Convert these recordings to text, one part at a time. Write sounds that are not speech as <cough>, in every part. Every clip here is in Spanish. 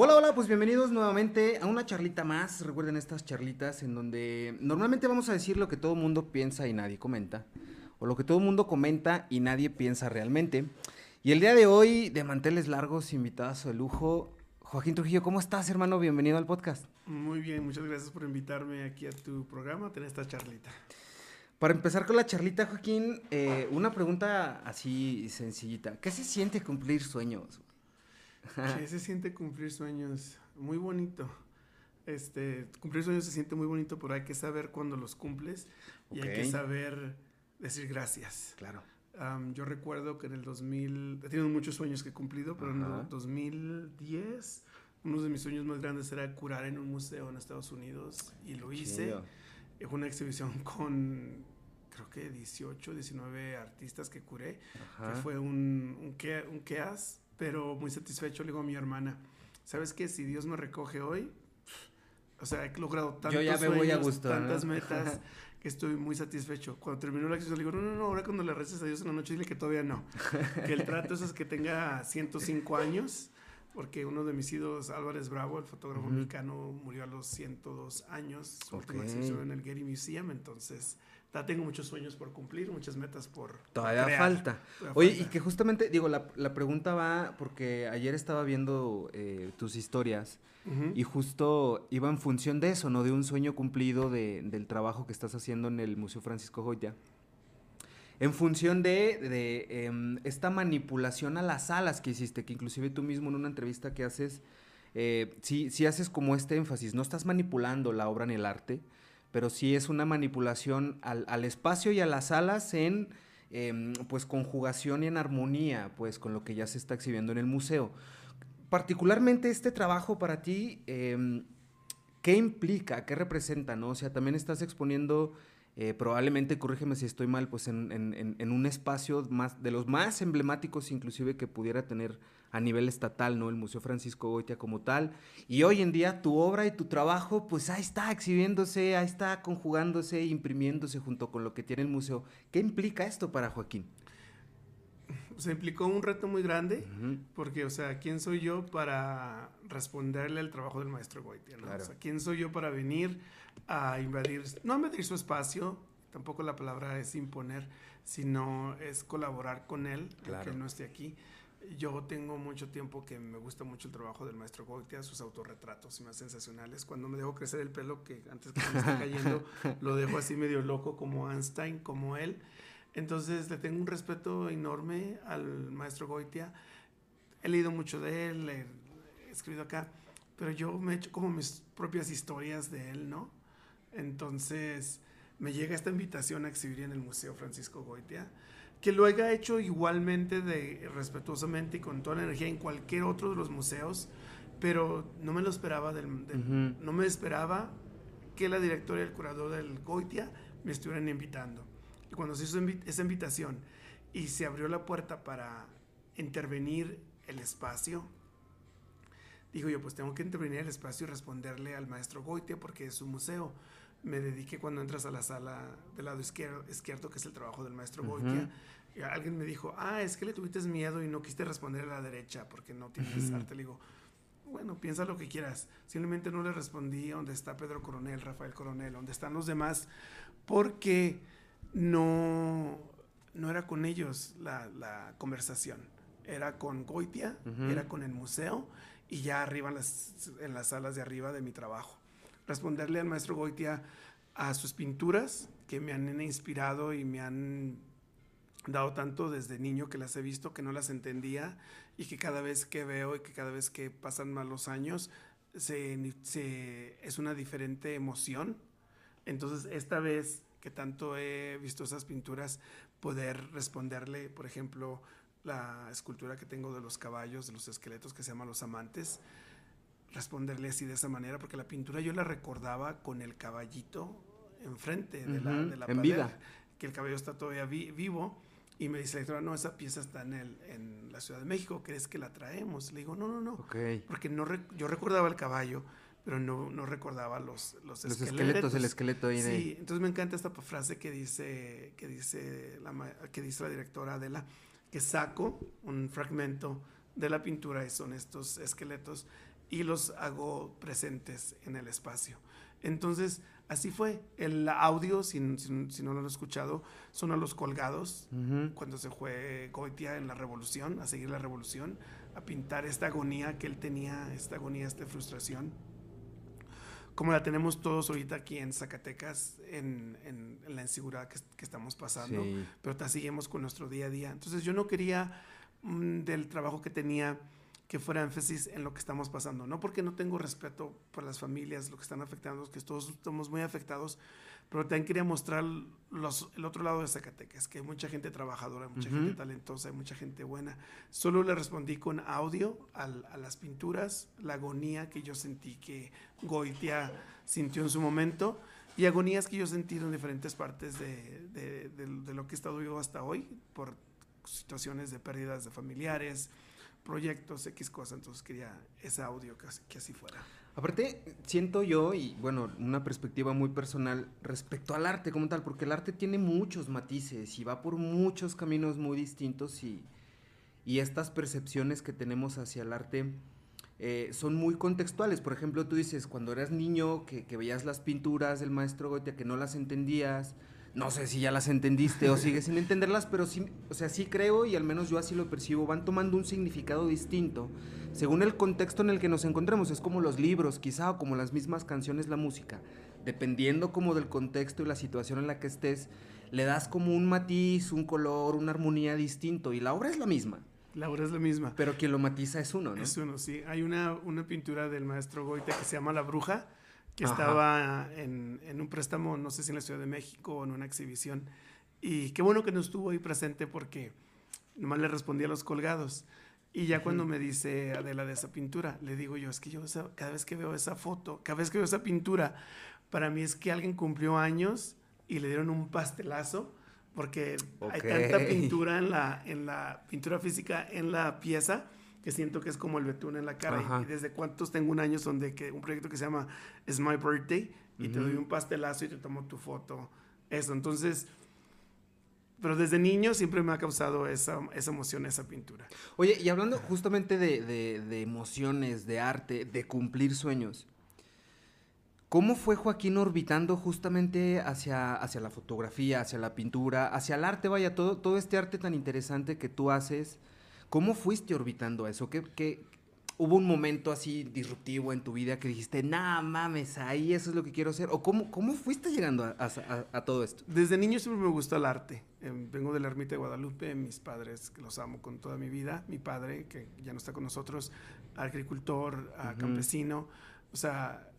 Hola, hola, pues bienvenidos nuevamente a una charlita más. Recuerden estas charlitas en donde normalmente vamos a decir lo que todo el mundo piensa y nadie comenta. O lo que todo el mundo comenta y nadie piensa realmente. Y el día de hoy, de manteles largos, invitados de lujo, Joaquín Trujillo, ¿cómo estás, hermano? Bienvenido al podcast. Muy bien, muchas gracias por invitarme aquí a tu programa, a tener esta charlita. Para empezar con la charlita, Joaquín, eh, una pregunta así sencillita. ¿Qué se siente cumplir sueños? ¿Qué se siente cumplir sueños? Muy bonito. Este, cumplir sueños se siente muy bonito, pero hay que saber cuándo los cumples y hay que saber decir gracias. Claro. yo recuerdo que en el 2000, he tenido muchos sueños que he cumplido, pero en el 2010, uno de mis sueños más grandes era curar en un museo en Estados Unidos y lo hice. Fue una exhibición con, creo que 18, 19 artistas que curé, que fue un, un, un chaos pero muy satisfecho. Le digo a mi hermana, ¿sabes qué? Si Dios me recoge hoy, o sea, he logrado tantos Yo ya me voy a gustar, tantas <laughs> metas, que estoy muy satisfecho. Cuando terminó la acción, le digo, no, no, no, ahora cuando le reces a Dios en la noche, dile que todavía no. que el trato es que tenga 105 años, porque uno de mis ídolos, Álvarez Bravo, el fotógrafo mexicano, murió a los 102 años. Su última exhibición en el Getty Museum, entonces tengo muchos sueños por cumplir, muchas metas por. Todavía falta. Oye, y que justamente, digo, la, la, pregunta va porque ayer estaba viendo eh, tus historias y justo iba en función de eso, ¿no? De un sueño cumplido de, del trabajo que estás haciendo en el Museo Francisco Goya. En función de, de em, esta manipulación a las alas que hiciste, que inclusive tú mismo en una entrevista que haces, eh, sí, sí haces como este énfasis, no estás manipulando la obra ni el arte, pero sí es una manipulación al, espacio y a las alas en em, pues conjugación y en armonía pues con lo que ya se está exhibiendo en el museo. Particularmente este trabajo para ti, em, ¿qué implica? ¿Qué representa? ¿no? O sea, también estás exponiendo eh, probablemente, corrígeme si estoy mal, pues en, en, un espacio más, de los más emblemáticos inclusive que pudiera tener a nivel estatal, ¿no? El Museo Francisco Goitia como tal. Y hoy en día tu obra y tu trabajo, pues ahí está exhibiéndose, ahí está conjugándose, imprimiéndose junto con lo que tiene el museo. ¿Qué implica esto para Joaquín? Se implicó un reto muy grande, porque, o sea, ¿quién soy yo para responderle al trabajo del maestro Goitia? ¿no? O sea, ¿quién soy yo para venir a invadir, no invadir su espacio, tampoco la palabra es imponer, sino es colaborar con él, aunque él no esté aquí yo tengo mucho tiempo que me gusta mucho el trabajo del maestro Goitia, sus autorretratos más sensacionales. Cuando me dejo crecer el pelo, que antes que me esté <laughs> cayendo, lo dejo así medio loco como Einstein, como él. Entonces le tengo un respeto enorme al maestro Goitia. He leído mucho de él, he escrito acá, pero yo me he hecho como mis propias historias de él, ¿no? Entonces me llega esta invitación a exhibir en el Museo Francisco Goitia que lo haya hecho igualmente de respetuosamente y con toda la energía en cualquier otro de los museos, pero no me lo esperaba del, no me esperaba que la directora y el curador del Goitia me estuvieran invitando. Y cuando se hizo esa invitación y se abrió la puerta para intervenir el espacio, digo yo, pues tengo que intervenir el espacio y responderle al maestro Goitia porque es su museo me dediqué cuando entras a la sala del lado izquierdo, izquierdo que es el trabajo del maestro Goitia. Y alguien me dijo, ah, es que le tuviste miedo y no quisiste responder a la derecha porque no tienes arte. Le digo, bueno, piensa lo que quieras. Simplemente no le respondí a donde está Pedro Coronel, Rafael Coronel, donde están los demás, porque no, no era con ellos la, conversación. Era con Goitia, era con el museo y ya arriba en las, en las salas de arriba de mi trabajo responderle al maestro Goitia a sus pinturas que me han inspirado y me han dado tanto desde niño que las he visto que no las entendía y que cada vez que veo y que cada vez que pasan más los años se, es una diferente emoción. Entonces esta vez que tanto he visto esas pinturas, poder responderle, por ejemplo, la escultura que tengo de los caballos, de los esqueletos que se llama Los Amantes, responderle así de esa manera, porque la pintura yo la recordaba con el caballito enfrente de, la, de la en vida. que el caballo está todavía vivo. Y me dice la directora, no, esa pieza está en, el, en la Ciudad de México, ¿crees que la traemos? Le digo, no, no, no. Porque no yo recordaba el caballo, pero no, no recordaba los, los, los esqueletos. el esqueleto ahí Sí, entonces me encanta esta frase que dice, que dice, la, que dice la directora Adela, que saco un fragmento de la pintura y son estos esqueletos y los hago presentes en el espacio. Entonces, así fue. El audio, si, no lo han escuchado, son a los colgados, cuando se fue Goitia en la revolución, a seguir la revolución, a pintar esta agonía que él tenía, esta agonía, esta frustración como la tenemos todos ahorita aquí en Zacatecas, en, la inseguridad que, estamos pasando, pero te seguimos con nuestro día a día. Entonces yo no quería mm, del trabajo que tenía que fuera énfasis en lo que estamos pasando, no porque no tengo respeto por las familias, lo que están afectando, que todos estamos muy afectados, pero también quería mostrar los, el otro lado de Zacatecas, que hay mucha gente trabajadora, mucha gente talentosa, hay mucha gente buena. Solo le respondí con audio a las pinturas, la agonía que yo sentí que Goitia sintió en su momento y agonías que yo he sentido en diferentes partes de, de, de, lo que he estado vivo hasta hoy por situaciones de pérdidas de familiares, proyectos, X cosas. Entonces quería ese audio que, que así fuera. Aparte, siento yo, y bueno, una perspectiva muy personal respecto al arte como tal, porque el arte tiene muchos matices y va por muchos caminos muy distintos y, y estas percepciones que tenemos hacia el arte eh, son muy contextuales. Por ejemplo, tú dices, cuando eras niño, que, que veías las pinturas del maestro Goethe, que no las entendías, no sé si ya las entendiste o sigues sin entenderlas, pero sí, o sea, sí creo y al menos yo así lo percibo, van tomando un significado distinto según el contexto en el que nos encontremos. Es como los libros, quizá, o como las mismas canciones, la música. Dependiendo como del contexto y la situación en la que estés, le das como un matiz, un color, una armonía distinto y la obra es la misma. La obra es la misma. Pero quien lo matiza es uno, ¿no? Es uno, sí. Hay una, una pintura del maestro Goite que se llama La Bruja, que estaba en, en, un préstamo, no sé si en la Ciudad de México o en una exhibición. Y qué bueno que no estuvo ahí presente porque nomás le respondí a los colgados. Y ya cuando me dice Adela de esa pintura, le digo yo, es que yo cada vez que veo esa foto, cada vez que veo esa pintura, para mí es que alguien cumplió años y le dieron un pastelazo porque hay tanta pintura en la, en la pintura física en la pieza que siento que es como el betún en la cara. Y, desde cuántos tengo un año son de que un proyecto que se llama Es My Birthday y te doy un pastelazo y te tomo tu foto. Eso, entonces, pero desde niño siempre me ha causado esa, esa emoción, esa pintura. Oye, y hablando justamente de, de, de emociones, de arte, de cumplir sueños, ¿Cómo fue Joaquín orbitando justamente hacia, hacia la fotografía, hacia la pintura, hacia el arte? Vaya, todo, todo este arte tan interesante que tú haces ¿Cómo fuiste orbitando a eso? ¿Qué, hubo un momento así disruptivo en tu vida que dijiste, nah, mames, ahí eso es lo que quiero hacer? ¿O cómo, cómo fuiste llegando a, todo esto? Desde niño siempre me gustó el arte. Em, vengo de la ermita de Guadalupe, mis padres, que los amo con toda mi vida. Mi padre, que ya no está con nosotros, agricultor, campesino. O sea,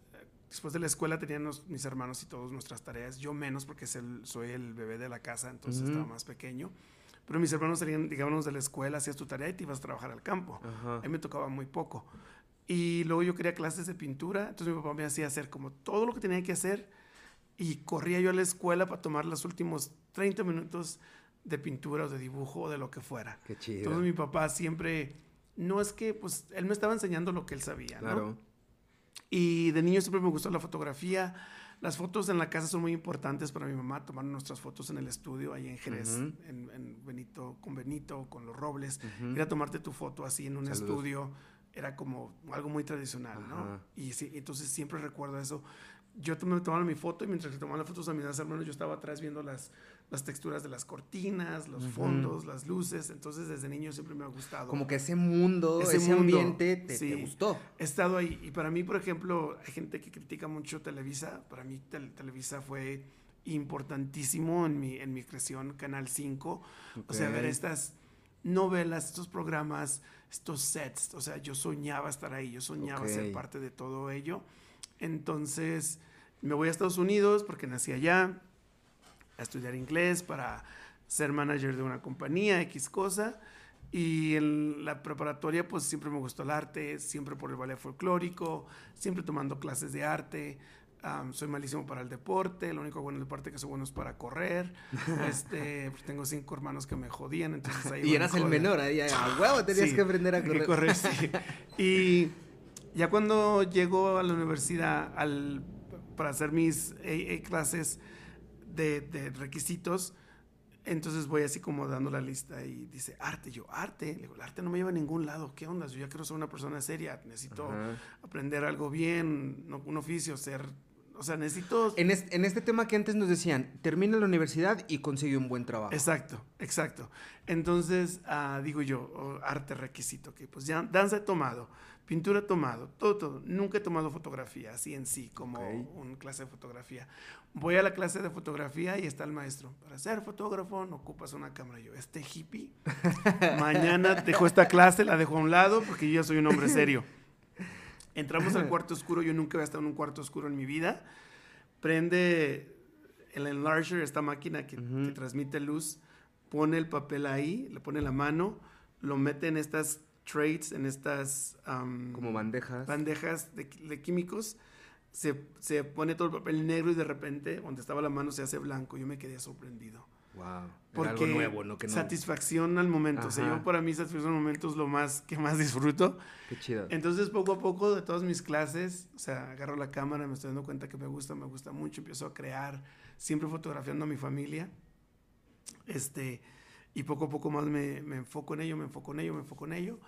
después de la escuela tenían mis hermanos y todos nuestras tareas. Yo menos porque soy el bebé de la casa, entonces estaba más pequeño. Pero mis hermanos salían, digamos, de la escuela, hacías tu tarea y te ibas a trabajar al campo. A mí me tocaba muy poco. Y luego yo quería clases de pintura, entonces mi papá me hacía hacer como todo lo que tenía que hacer y corría yo a la escuela para tomar los últimos 30 minutos de pintura o de dibujo o de lo que fuera. Qué chido. Entonces mi papá siempre, no es que, pues, él me estaba enseñando lo que él sabía, claro. Y de niño siempre me gustó la fotografía, las fotos en la casa son muy importantes para mi mamá, tomar nuestras fotos en el estudio, ahí en Jerez, en, Benito, con Benito, con los Robles. Ir a tomarte tu foto así en un estudio era como algo muy tradicional, ¿no? Y sí, entonces siempre recuerdo eso. Yo me tomaba mi foto y mientras que tomaba las fotos a mis hermanos, yo estaba atrás viendo las, las texturas de las cortinas, los fondos, las luces. Entonces, desde niño siempre me ha gustado. Como que ese mundo, ese, ambiente te, gustó. He estado ahí. Y para mí, por ejemplo, hay gente que critica mucho Televisa. Para mí, Televisa fue importantísimo en mi, en mi creación, Canal 5. O sea, ver estas novelas, estos programas, estos sets. O sea, yo soñaba estar ahí, yo soñaba ser parte de todo ello. Entonces, me voy a Estados Unidos porque nací allá a estudiar inglés para ser manager de una compañía, X cosa. Y en la preparatoria, pues siempre me gustó el arte, siempre por el ballet folclórico, siempre tomando clases de arte. soy malísimo para el deporte, lo único bueno del deporte que soy bueno es para correr. <laughs> este, pues, tengo cinco hermanos que me jodían, entonces ahí Y eras el menor, ahí a huevo tenías que aprender a correr. correr sí. <laughs> Y ya cuando llego a la universidad al, para hacer mis AA clases, de, requisitos, Entonces voy así como dando la lista y dice, arte. Yo, arte. Le digo, el arte no me lleva a ningún lado. ¿Qué onda? Yo ya quiero ser una persona seria. Necesito aprender algo bien, un oficio, ser... O sea, necesito... En este, en este tema que antes nos decían, termina la universidad y consigue un buen trabajo. Exacto, exacto. Entonces, ah, digo yo, oh, arte requisito, que pues ya danza he tomado, pintura he tomado, todo, todo. Nunca he tomado fotografía, así en sí, como una clase de fotografía. Voy a la clase de fotografía y está el maestro. Para ser fotógrafo no ocupas una cámara. Yo, este hippie, <laughs> mañana dejo esta clase, la dejo a un lado porque yo soy un hombre <laughs> serio. Entramos al cuarto oscuro, yo nunca había estado en un cuarto oscuro en mi vida. Prende el enlarger, esta máquina que, transmite luz, pone el papel ahí, le pone la mano, lo mete en estas trays, en estas... Como bandejas. Bandejas de, de químicos se, se, pone todo el papel negro y de repente, donde estaba la mano, se hace blanco. Yo me quedé sorprendido. Wow. Porque algo nuevo, ¿no? Que no... satisfacción al momento. O sea, yo para mí satisfacción al momento es lo más que más disfruto. Qué chido. Entonces, poco a poco, de todas mis clases, o sea, agarro la cámara, me estoy dando cuenta que me gusta, me gusta mucho, empiezo a crear, siempre fotografiando a mi familia. Este, y poco a poco más me, me enfoco en ello, me enfoco en ello, me enfoco en ello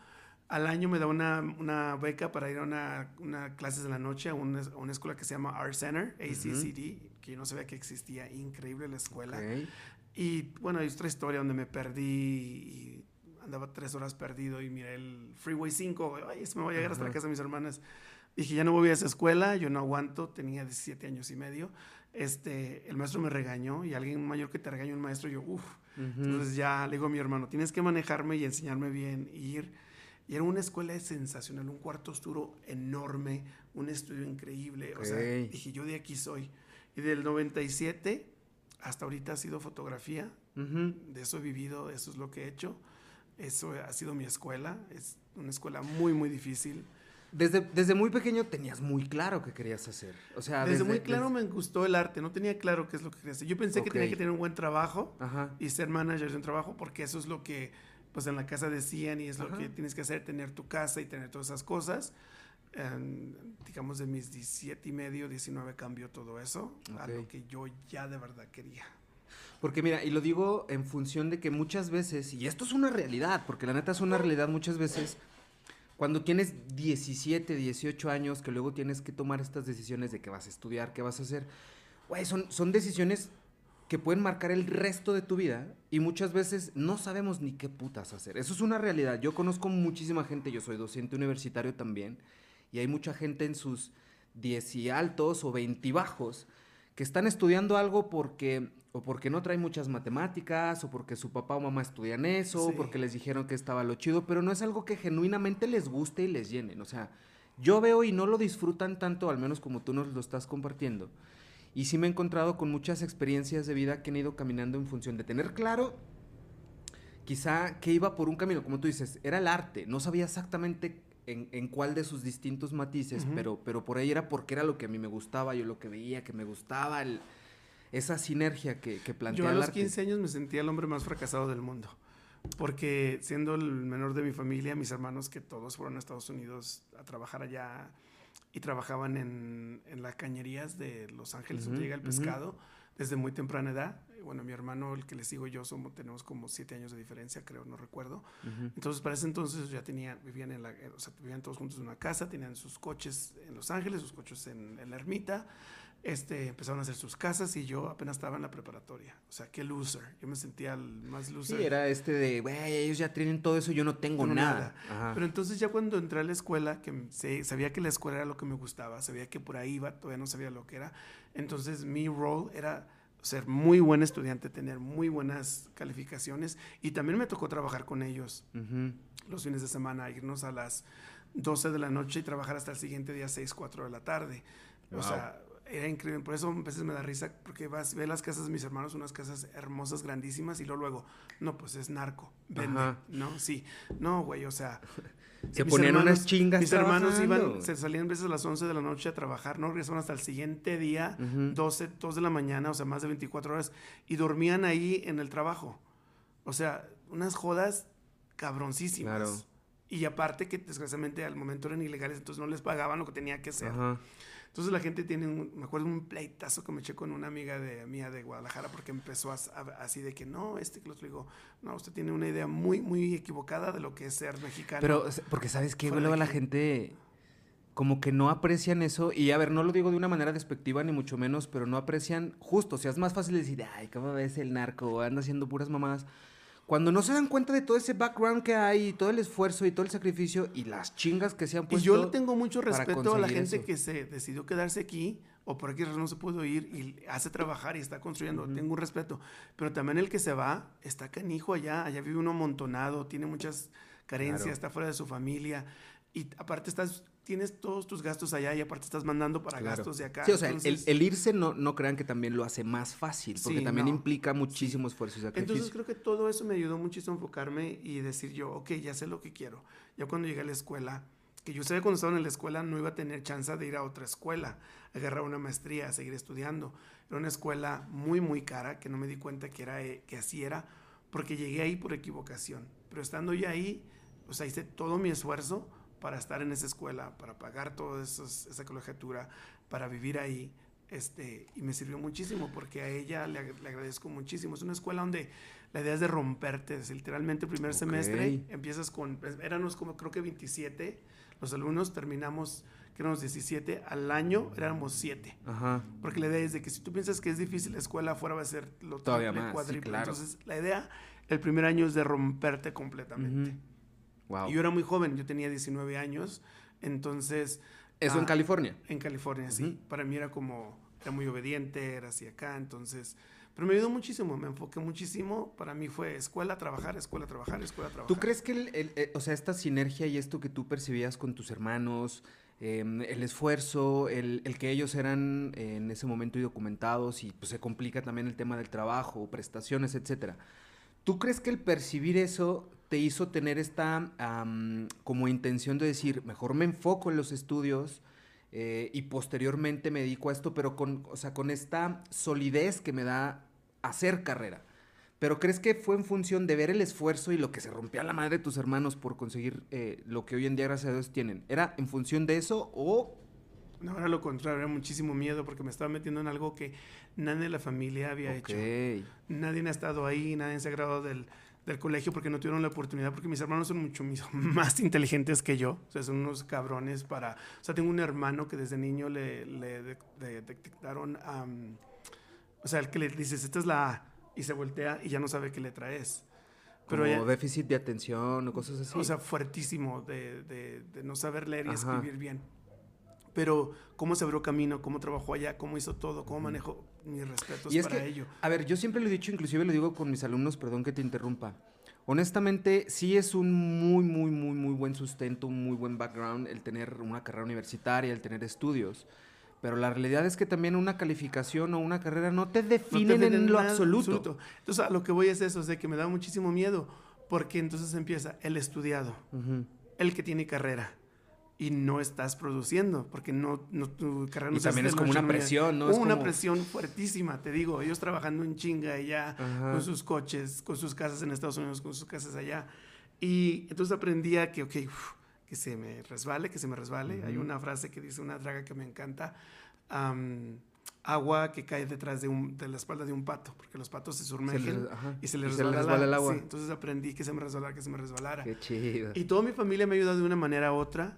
al año me da una, una beca para ir a una, una clases de la noche a una, una, escuela que se llama Art Center, ACCD, que yo no sabía que existía, increíble la escuela. Y bueno, hay otra historia donde me perdí y andaba tres horas perdido y miré el Freeway 5, ay, me voy a llegar hasta la casa de mis hermanas. Dije, ya no voy a esa escuela, yo no aguanto, tenía 17 años y medio. Este, el maestro me regañó y alguien mayor que te regañó, un maestro, yo, uff. Entonces ya le digo a mi hermano, tienes que manejarme y enseñarme bien, y ir y era una escuela sensacional, un cuarto oscuro enorme, un estudio increíble. O sea, dije, yo de aquí soy. Y del 97 hasta ahorita ha sido fotografía. De eso he vivido, eso es lo que he hecho. Eso ha sido mi escuela. Es una escuela muy, muy difícil. Desde, desde muy pequeño tenías muy claro qué querías hacer. O sea, desde, muy claro me gustó el arte. No tenía claro qué es lo que quería hacer. Yo pensé que tenía que tener un buen trabajo y ser manager de un trabajo porque eso es lo que pues en la casa decían y es lo que tienes que hacer, tener tu casa y tener todas esas cosas. digamos de mis 17 y medio, 19 cambió todo eso a lo que yo ya de verdad quería. Porque mira, y lo digo en función de que muchas veces, y esto es una realidad, porque la neta es una realidad muchas veces, cuando tienes 17, 18 años, que luego tienes que tomar estas decisiones de qué vas a estudiar, qué vas a hacer, güey, son, son decisiones que pueden marcar el resto de tu vida y muchas veces no sabemos ni qué putas hacer. Eso es una realidad. Yo conozco muchísima gente, yo soy docente universitario también, y hay mucha gente en sus 10 y altos o 20 bajos que están estudiando algo porque o porque no traen muchas matemáticas, o porque su papá o mamá estudian eso, o porque les dijeron que estaba lo chido, pero no es algo que genuinamente les guste y les llenen. O sea, yo veo y no lo disfrutan tanto, al menos como tú nos lo estás compartiendo y sí me he encontrado con muchas experiencias de vida que han ido caminando en función de tener claro quizá que iba por un camino, como tú dices, era el arte, no sabía exactamente en, cuál de sus distintos matices, pero, pero por ahí era porque era lo que a mí me gustaba, yo lo que veía que me gustaba, esa sinergia que, que plantea Yo a los 15 años me sentía el hombre más fracasado del mundo, porque siendo el menor de mi familia, mis hermanos que todos fueron a Estados Unidos a trabajar allá, y trabajaban en, en las cañerías de Los Ángeles, donde llega el pescado, desde muy temprana edad. Bueno, mi hermano, el que le sigo yo, somos, tenemos como siete años de diferencia, creo, no recuerdo. Entonces, para ese entonces ya tenían, vivían, en la, o sea, vivían todos juntos en una casa, tenían sus coches en Los Ángeles, sus coches en, en la ermita este, empezaron a hacer sus casas y yo apenas estaba en la preparatoria. O sea, qué loser. Yo me sentía el más loser. Sí, era este de, güey, ellos ya tienen todo eso, yo no tengo nada. Pero entonces ya cuando entré a la escuela, que sabía que la escuela era lo que me gustaba, sabía que por ahí iba, todavía no sabía lo que era. Entonces mi role era ser muy buen estudiante, tener muy buenas calificaciones y también me tocó trabajar con ellos los fines de semana, irnos a las 12 de la noche y trabajar hasta el siguiente día 6, 4 de la tarde. O sea, era increíble. Por eso a veces me da risa, porque vas, ve las casas de mis hermanos, unas casas hermosas, grandísimas, y luego, luego no, pues es narco, vende, ¿no? Sí, no, güey, o sea. <laughs> Se ponían unas chingas. Mis hermanos iban, se salían veces a las 11 de la noche a trabajar, no regresaban hasta el siguiente día, 12, 2 de la mañana, o sea, más de 24 horas, y dormían ahí en el trabajo. O sea, unas jodas cabroncísimas. Y aparte que desgraciadamente al momento eran ilegales, entonces no les pagaban lo que tenía que hacer. Entonces la gente tiene, un, me acuerdo un pleitazo que me eché con una amiga de, mía de Guadalajara porque empezó así de que no, este que los digo, no, usted tiene una idea muy, muy equivocada de lo que es ser mexicano. Pero, porque sabes que luego la gente como que no aprecian eso, y a ver, no lo digo de una manera despectiva ni mucho menos, pero no aprecian justo, o sea, es más fácil decir, ay, ¿cómo ves el narco? Anda haciendo puras mamadas. Cuando no se dan cuenta de todo ese background que hay, todo el esfuerzo y todo el sacrificio y las chingas que se han puesto. Y yo le tengo mucho respeto a la gente que se decidió quedarse aquí o por aquí no se pudo ir y hace trabajar y está construyendo. Tengo un respeto. Pero también el que se va está canijo allá, allá vive uno amontonado, tiene muchas carencias, está fuera de su familia y aparte estás tienes todos tus gastos allá y aparte estás mandando para gastos de acá. Sí, o sea, el, irse no, no crean que también lo hace más fácil, porque también implica muchísimo esfuerzo y sacrificio. Entonces creo que todo eso me ayudó muchísimo a enfocarme y decir yo, ok, ya sé lo que quiero. Ya cuando llegué a la escuela, que yo sabía cuando estaba en la escuela no iba a tener chance de ir a otra escuela, agarrar una maestría, a seguir estudiando. Era una escuela muy, muy cara, que no me di cuenta que, era, eh, que así era, porque llegué ahí por equivocación. Pero estando ya ahí, o sea, hice todo mi esfuerzo para estar en esa escuela, para pagar toda esa colegiatura, para vivir ahí. Este, y me sirvió muchísimo porque a ella le, agradezco muchísimo. Es una escuela donde la idea es de romperte. Es literalmente el primer semestre empiezas con, pues, éramos como creo que 27 los alumnos, terminamos que éramos 17, al año éramos 7. Porque la idea es de que si tú piensas que es difícil la escuela afuera va a ser lo Todavía más, cuádruple. Entonces la idea, el primer año es de romperte completamente. Y yo era muy joven, yo tenía 19 años, entonces... ¿Eso en ah, California? En California, sí. Para mí era como, era muy obediente, era así acá, entonces... Pero me ayudó muchísimo, me enfoqué muchísimo. Para mí fue escuela, trabajar, escuela, trabajar, escuela, trabajar. ¿Tú crees que, el, eh, o sea, esta sinergia y esto que tú percibías con tus hermanos, em, el esfuerzo, el, el, que ellos eran en ese momento documentados y pues se complica también el tema del trabajo, prestaciones, etcétera. ¿Tú crees que el percibir eso te hizo tener esta como intención de decir, mejor me enfoco en los estudios eh, y posteriormente me dedico a esto, pero con, o sea, con esta solidez que me da hacer carrera? ¿Pero crees que fue en función de ver el esfuerzo y lo que se rompía la madre de tus hermanos por conseguir eh, lo que hoy en día, gracias a Dios, tienen? ¿Era en función de eso o no, era lo contrario, era muchísimo miedo porque me estaba metiendo en algo que nadie de la familia había hecho. Nadie ha estado ahí, nadie se ha graduado del, del colegio porque no tuvieron la oportunidad, porque mis hermanos son mucho <laughs> más inteligentes que yo, o sea, son unos cabrones para... O sea, tengo un hermano que desde niño le, le detectaron, o sea, el que le dices, esta es la A, y se voltea y ya no sabe qué letra es. Pero Como déficit de atención o cosas así. O sea, fuertísimo de, de, de no saber leer y escribir bien. Pero cómo se abrió camino, cómo trabajó allá, cómo hizo todo, cómo manejó, mis respetos para ello. A ver, yo siempre lo he dicho, inclusive lo digo con mis alumnos, perdón que te interrumpa. Honestamente, sí es un muy, muy, muy, muy buen sustento, un muy buen background el tener una carrera universitaria, el tener estudios. Pero la realidad es que también una calificación o una carrera no te definen, en lo absoluto. Entonces, a lo que voy es eso, es de que me da muchísimo miedo, porque entonces empieza el estudiado, el que tiene carrera y no estás produciendo, porque no, no tu carrera no Y también es como una presión, ¿no? Es una presión fuertísima, te digo, ellos trabajando en chinga allá, con sus coches, con sus casas en Estados Unidos, con sus casas allá. Y entonces aprendía que, ok, que se me resbale, que se me resbale. Hay una frase que dice una draga que me encanta, agua que cae detrás de, un, de la espalda de un pato, porque los patos se sumergen y se les resbala, el agua. entonces aprendí que se me resbalara, que se me resbalara. Qué chido. Y toda mi familia me ha ayudado de una manera u otra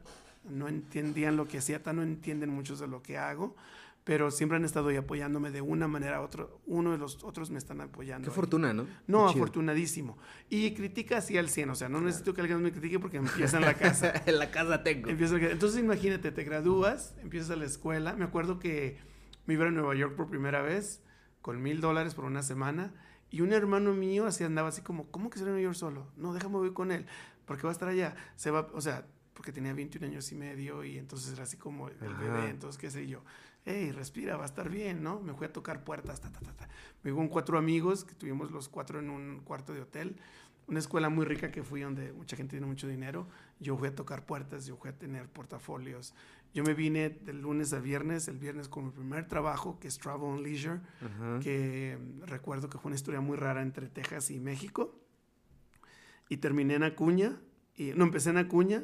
no entendían lo que hacía, tan no entienden muchos de lo que hago, pero siempre han estado ahí apoyándome de una manera u otra. Uno de los otros me están apoyando. Qué fortuna, ¿no? No, afortunadísimo. Y critica así al 100, o sea, no necesito que alguien me critique porque <laughs> empieza en la casa. <laughs> en la casa tengo. entonces imagínate, te gradúas, empiezas a la escuela. Me acuerdo que me iba a Nueva York por primera vez con mil dólares por una semana. Y un hermano mío así andaba así como, ¿cómo que se va a Nueva York solo? No, déjame ir con él, porque va a estar allá. Se va, o sea, porque tenía 21 años y medio y entonces era así como el bebé, entonces qué sé yo, hey, respira, va a estar bien, ¿no? Me fui a tocar puertas, ta, ta, ta, ta. Me con cuatro amigos, que tuvimos los cuatro en un cuarto de hotel, una escuela muy rica que fui donde mucha gente tiene mucho dinero, yo fui a tocar puertas, yo fui a tener portafolios, yo me vine del lunes al viernes, el viernes con mi primer trabajo, que es Travel and Leisure, que recuerdo que fue una historia muy rara entre Texas y México, y terminé en Acuña, Y, no, empecé en Acuña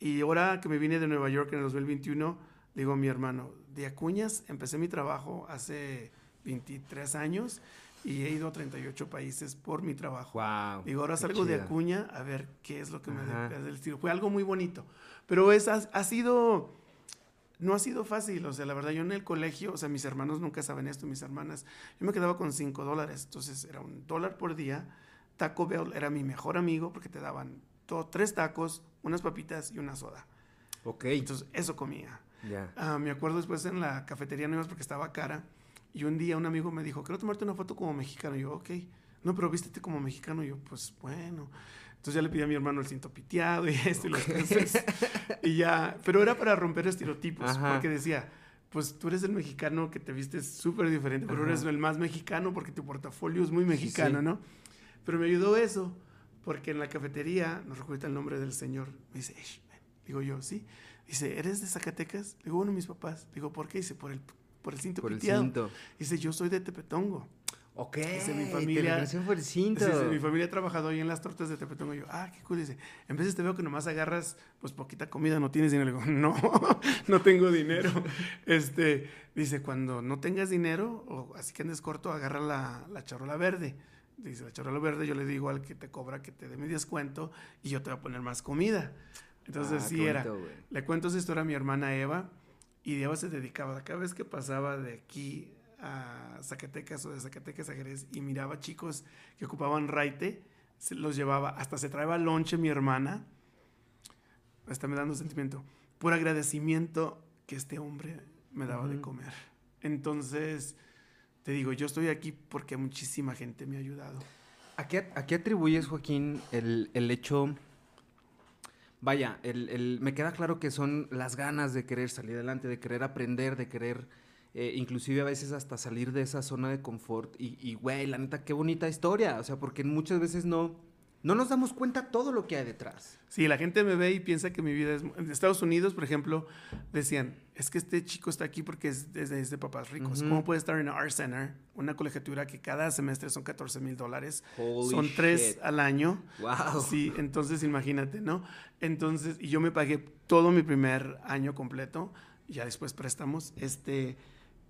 y ahora que me vine de Nueva York en el 2021, digo mi hermano, de Acuñas empecé mi trabajo hace 23 años y he ido a 38 países por mi trabajo. Wow, Digo, ahora salgo de Acuña a ver qué es lo que me da el estilo. Fue algo muy bonito, pero es, ha, sido, no ha sido fácil, o sea, la verdad, yo en el colegio, o sea, mis hermanos nunca saben esto, mis hermanas, yo me quedaba con 5 dólares, entonces era un dólar por día. Taco Bell era mi mejor amigo porque te daban todo, tres tacos, unas papitas y una soda. Ok. Entonces, eso comía. Ya. Ah, me acuerdo después en la cafetería no ibas porque estaba cara y un día un amigo me dijo, quiero tomarte una foto como mexicano. Y yo, ok. No, pero vístete como mexicano. Y yo, pues bueno. Entonces ya le pedí a mi hermano el cinto piteado y <laughs> esto y lo y ya, pero era para romper estereotipos, porque decía, pues tú eres el mexicano que te vistes súper diferente, pero eres el más mexicano porque tu portafolio es muy mexicano, ¿no? Pero me ayudó eso, porque en la cafetería, no recuerdo el nombre del señor, me dice, digo yo, sí. Dice, ¿eres de Zacatecas? Digo, bueno, mis papás. Digo, ¿por qué? Dice, por el por el cinto por El cinto. Dice, yo soy de Tepetongo. Ok. Dice, mi familia. por el cinto. Dice, mi familia ha trabajado ahí en las tortas de Tepetongo. Y yo, ah, qué cool. Dice, en veces te veo que nomás agarras, pues, poquita comida, no tienes dinero. Le digo, <laughs> no, no tengo dinero. este, dice, cuando no tengas dinero, o así que andes corto, agarra la, la charola verde. Dice, la charola verde, yo le digo al que te cobra que te dé mi descuento y yo te voy a poner más comida. Entonces, ah, sí era. le cuento esa historia a mi hermana Eva y Diego se dedicaba, cada vez que pasaba de aquí a Zacatecas o de Zacatecas a Jerez y miraba chicos que ocupaban raite, se los llevaba, hasta se traía lonche mi hermana, hasta me dando sentimiento, por agradecimiento que este hombre me daba de comer. Entonces, te digo, yo estoy aquí porque muchísima gente me ha ayudado. ¿A qué, a qué atribuyes, Joaquín, el, el hecho vaya, el, me queda claro que son las ganas de querer salir adelante, de querer aprender, de querer eh, inclusive a veces hasta salir de esa zona de confort. Y, y, güey, la neta, qué bonita historia. O sea, porque muchas veces no, no nos damos cuenta todo lo que hay detrás. Sí, la gente me ve y piensa que mi vida es... En Estados Unidos, por ejemplo, decían, es que este chico está aquí porque es, de papás ricos. ¿Cómo puede estar en Art Center, una colegiatura que cada semestre son 14 mil dólares? Son tres al año. Wow. Sí, entonces imagínate, ¿no? Entonces, y yo me pagué todo mi primer año completo, ya después préstamos, este,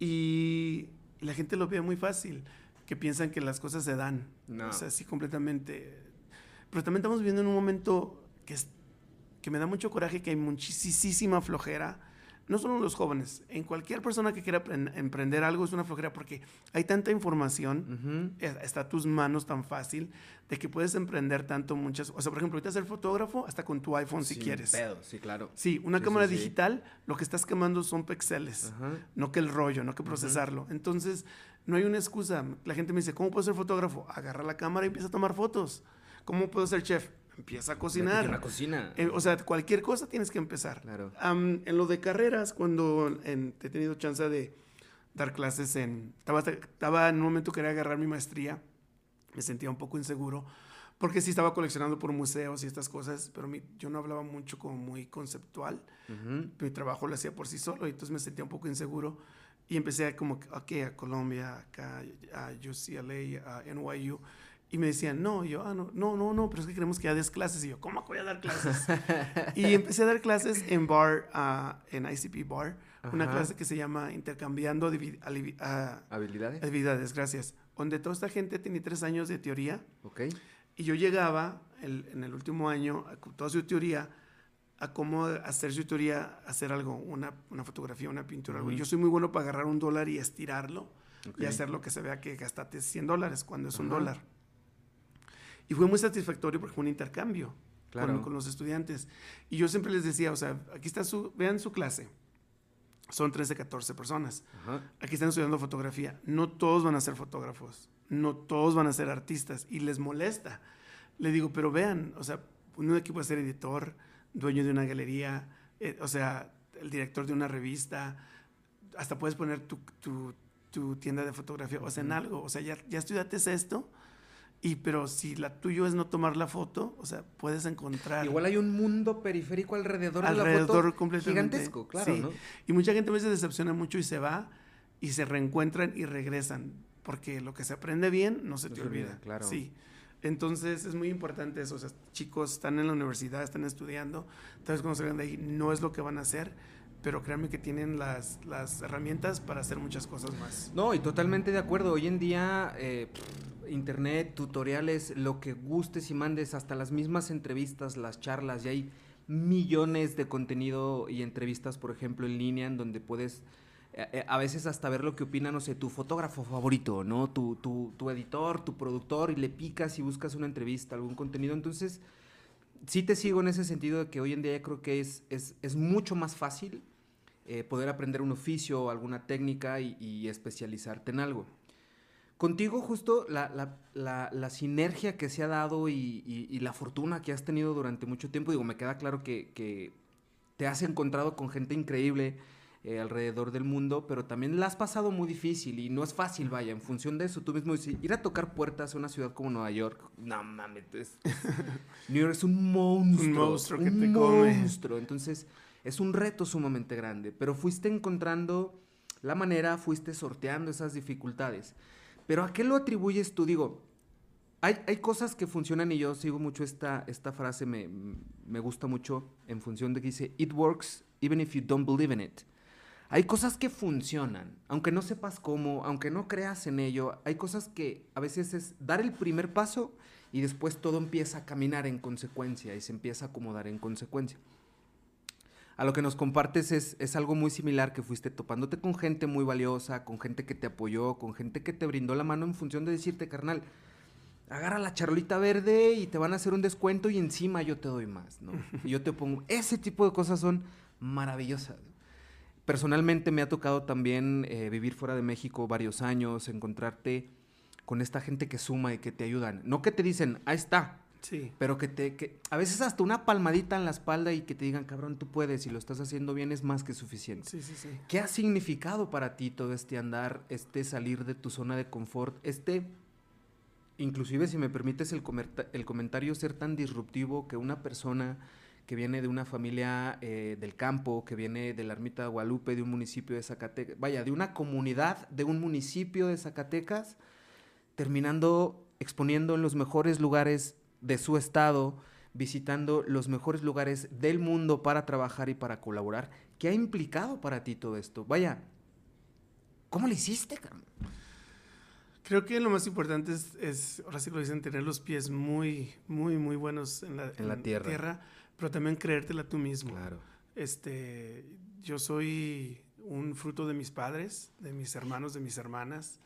y la gente lo ve muy fácil, que piensan que las cosas se dan. No. O sea, sí, completamente pero también estamos viviendo en un momento que, es, que me da mucho coraje, que hay muchísima flojera. No solo los jóvenes, en cualquier persona que quiera emprender algo es una flojera porque hay tanta información, está a tus manos tan fácil, de que puedes emprender tanto muchas... O sea, por ejemplo, ahorita ser fotógrafo hasta con tu iPhone si quieres. Pedo, sí, claro. Sí, una cámara digital, lo que estás quemando son pixeles, no que el rollo, no que procesarlo. Entonces, no hay una excusa. La gente me dice, ¿cómo puedo ser fotógrafo? Agarra la cámara y empieza a tomar fotos. ¿Cómo puedo ser chef? Empieza a cocinar. En la cocina. Eh, o sea, cualquier cosa tienes que empezar. Claro. en lo de carreras, cuando he tenido chance de dar clases en... Estaba, estaba en un momento que quería agarrar mi maestría, me sentía un poco inseguro, porque sí estaba coleccionando por museos y estas cosas, pero yo no hablaba mucho como muy conceptual. Mi trabajo lo hacía por sí solo, y entonces me sentía un poco inseguro. Y empecé a como, ok, a Colombia, acá, a UCLA, a NYU y me decían, no, yo, ah, no, no, no, no, pero es que queremos que ya des clases. Y yo, ¿cómo voy a dar clases? <laughs> y empecé a dar clases en bar, uh, en ICP Bar, una clase que se llama Intercambiando ah, Habilidades. Habilidades, gracias. Donde toda esta gente tiene tres años de teoría. Ok. Y yo llegaba en el último año, con toda su teoría, a cómo hacer su teoría, hacer algo, una, una fotografía, una pintura, algo. Y yo soy muy bueno para agarrar un dólar y estirarlo y hacer lo que se vea que gastaste 100 dólares cuando es un dólar. Y fue muy satisfactorio porque fue un intercambio con, los estudiantes. Y yo siempre les decía, o sea, aquí está su, vean su clase. Son 13, 14 personas. Aquí están estudiando fotografía. No todos van a ser fotógrafos. No todos van a ser artistas. Y les molesta. Le digo, pero vean, o sea, uno de aquí puede ser editor, dueño de una galería, eh, o sea, el director de una revista. Hasta puedes poner tu, tu, tienda de fotografía, o sea, en algo. O sea, ya, ya estudiaste esto y pero si la tuyo es no tomar la foto, o sea, puedes encontrar. Igual hay un mundo periférico alrededor, de la foto. completamente. Gigantesco, claro. Sí. Y mucha gente a veces decepciona mucho y se va y se reencuentran y regresan. Porque lo que se aprende bien no se te olvida. Claro. Sí. Entonces es muy importante eso. O sea, chicos están en la universidad, están estudiando, tal vez cuando salgan de ahí no es lo que van a hacer, pero créanme que tienen las, las herramientas para hacer muchas cosas más. No, y totalmente de acuerdo. Hoy en día, eh, internet, tutoriales, lo que gustes y mandes, hasta las mismas entrevistas, las charlas, y hay millones de contenido y entrevistas, por ejemplo, en línea, en donde puedes eh, eh, a veces hasta ver lo que opina, no sé, tu fotógrafo favorito, ¿no? Tu, tu, tu, editor, tu productor, y le picas y buscas una entrevista, algún contenido. Entonces, sí te sigo en ese sentido de que hoy en día creo que es, es, es mucho más fácil eh, poder aprender un oficio o alguna técnica y, especializarte en algo. Contigo justo la, la, la, sinergia que se ha dado y, y, la fortuna que has tenido durante mucho tiempo, digo, me queda claro que, que te has encontrado con gente increíble, eh, alrededor del mundo, pero también la has pasado muy difícil y no es fácil, vaya, en función de eso, tú mismo dices, ir a tocar puertas a una ciudad como Nueva York, no mames, <laughs> New York es un monstruo. Un monstruo que un te monstruo. Entonces, es un reto sumamente grande, pero fuiste encontrando la manera, fuiste sorteando esas dificultades. Pero ¿a qué lo atribuyes tú? Digo, hay, hay, cosas que funcionan y yo sigo mucho esta, esta frase, me, me, gusta mucho en función de que dice, it works even if you don't believe in it. Hay cosas que funcionan, aunque no sepas cómo, aunque no creas en ello, hay cosas que a veces es dar el primer paso y después todo empieza a caminar en consecuencia y se empieza a acomodar en consecuencia. A lo que nos compartes es, es algo muy similar que fuiste topándote con gente muy valiosa, con gente que te apoyó, con gente que te brindó la mano en función de decirte, carnal, agarra la charolita verde y te van a hacer un descuento y encima yo te doy más, ¿no? Y <laughs> yo te pongo, ese tipo de cosas son maravillosas. Personalmente me ha tocado también eh, vivir fuera de México varios años, encontrarte con esta gente que suma y que te ayudan. No que te dicen, ahí está. Sí. Pero que te, que a veces hasta una palmadita en la espalda y que te digan, cabrón, tú puedes y lo estás haciendo bien es más que suficiente. Sí, sí, sí. ¿Qué ha significado para ti todo este andar, este salir de tu zona de confort, este, inclusive si me permites el, el comentario, ser tan disruptivo que una persona que viene de una familia eh, del campo, que viene de la ermita de Guadalupe, de un municipio de Zacatecas, vaya, de una comunidad, de un municipio de Zacatecas, terminando exponiendo en los mejores lugares de su estado, visitando los mejores lugares del mundo para trabajar y para colaborar. ¿Qué ha implicado para ti todo esto? Vaya, ¿cómo lo hiciste, Carmen? Creo que lo más importante es, ahora sí lo dicen, tener los pies muy, muy, muy buenos en la, la tierra pero también creértela tú mismo. Claro. Este, yo soy un fruto de mis padres, de mis hermanos, de mis hermanas.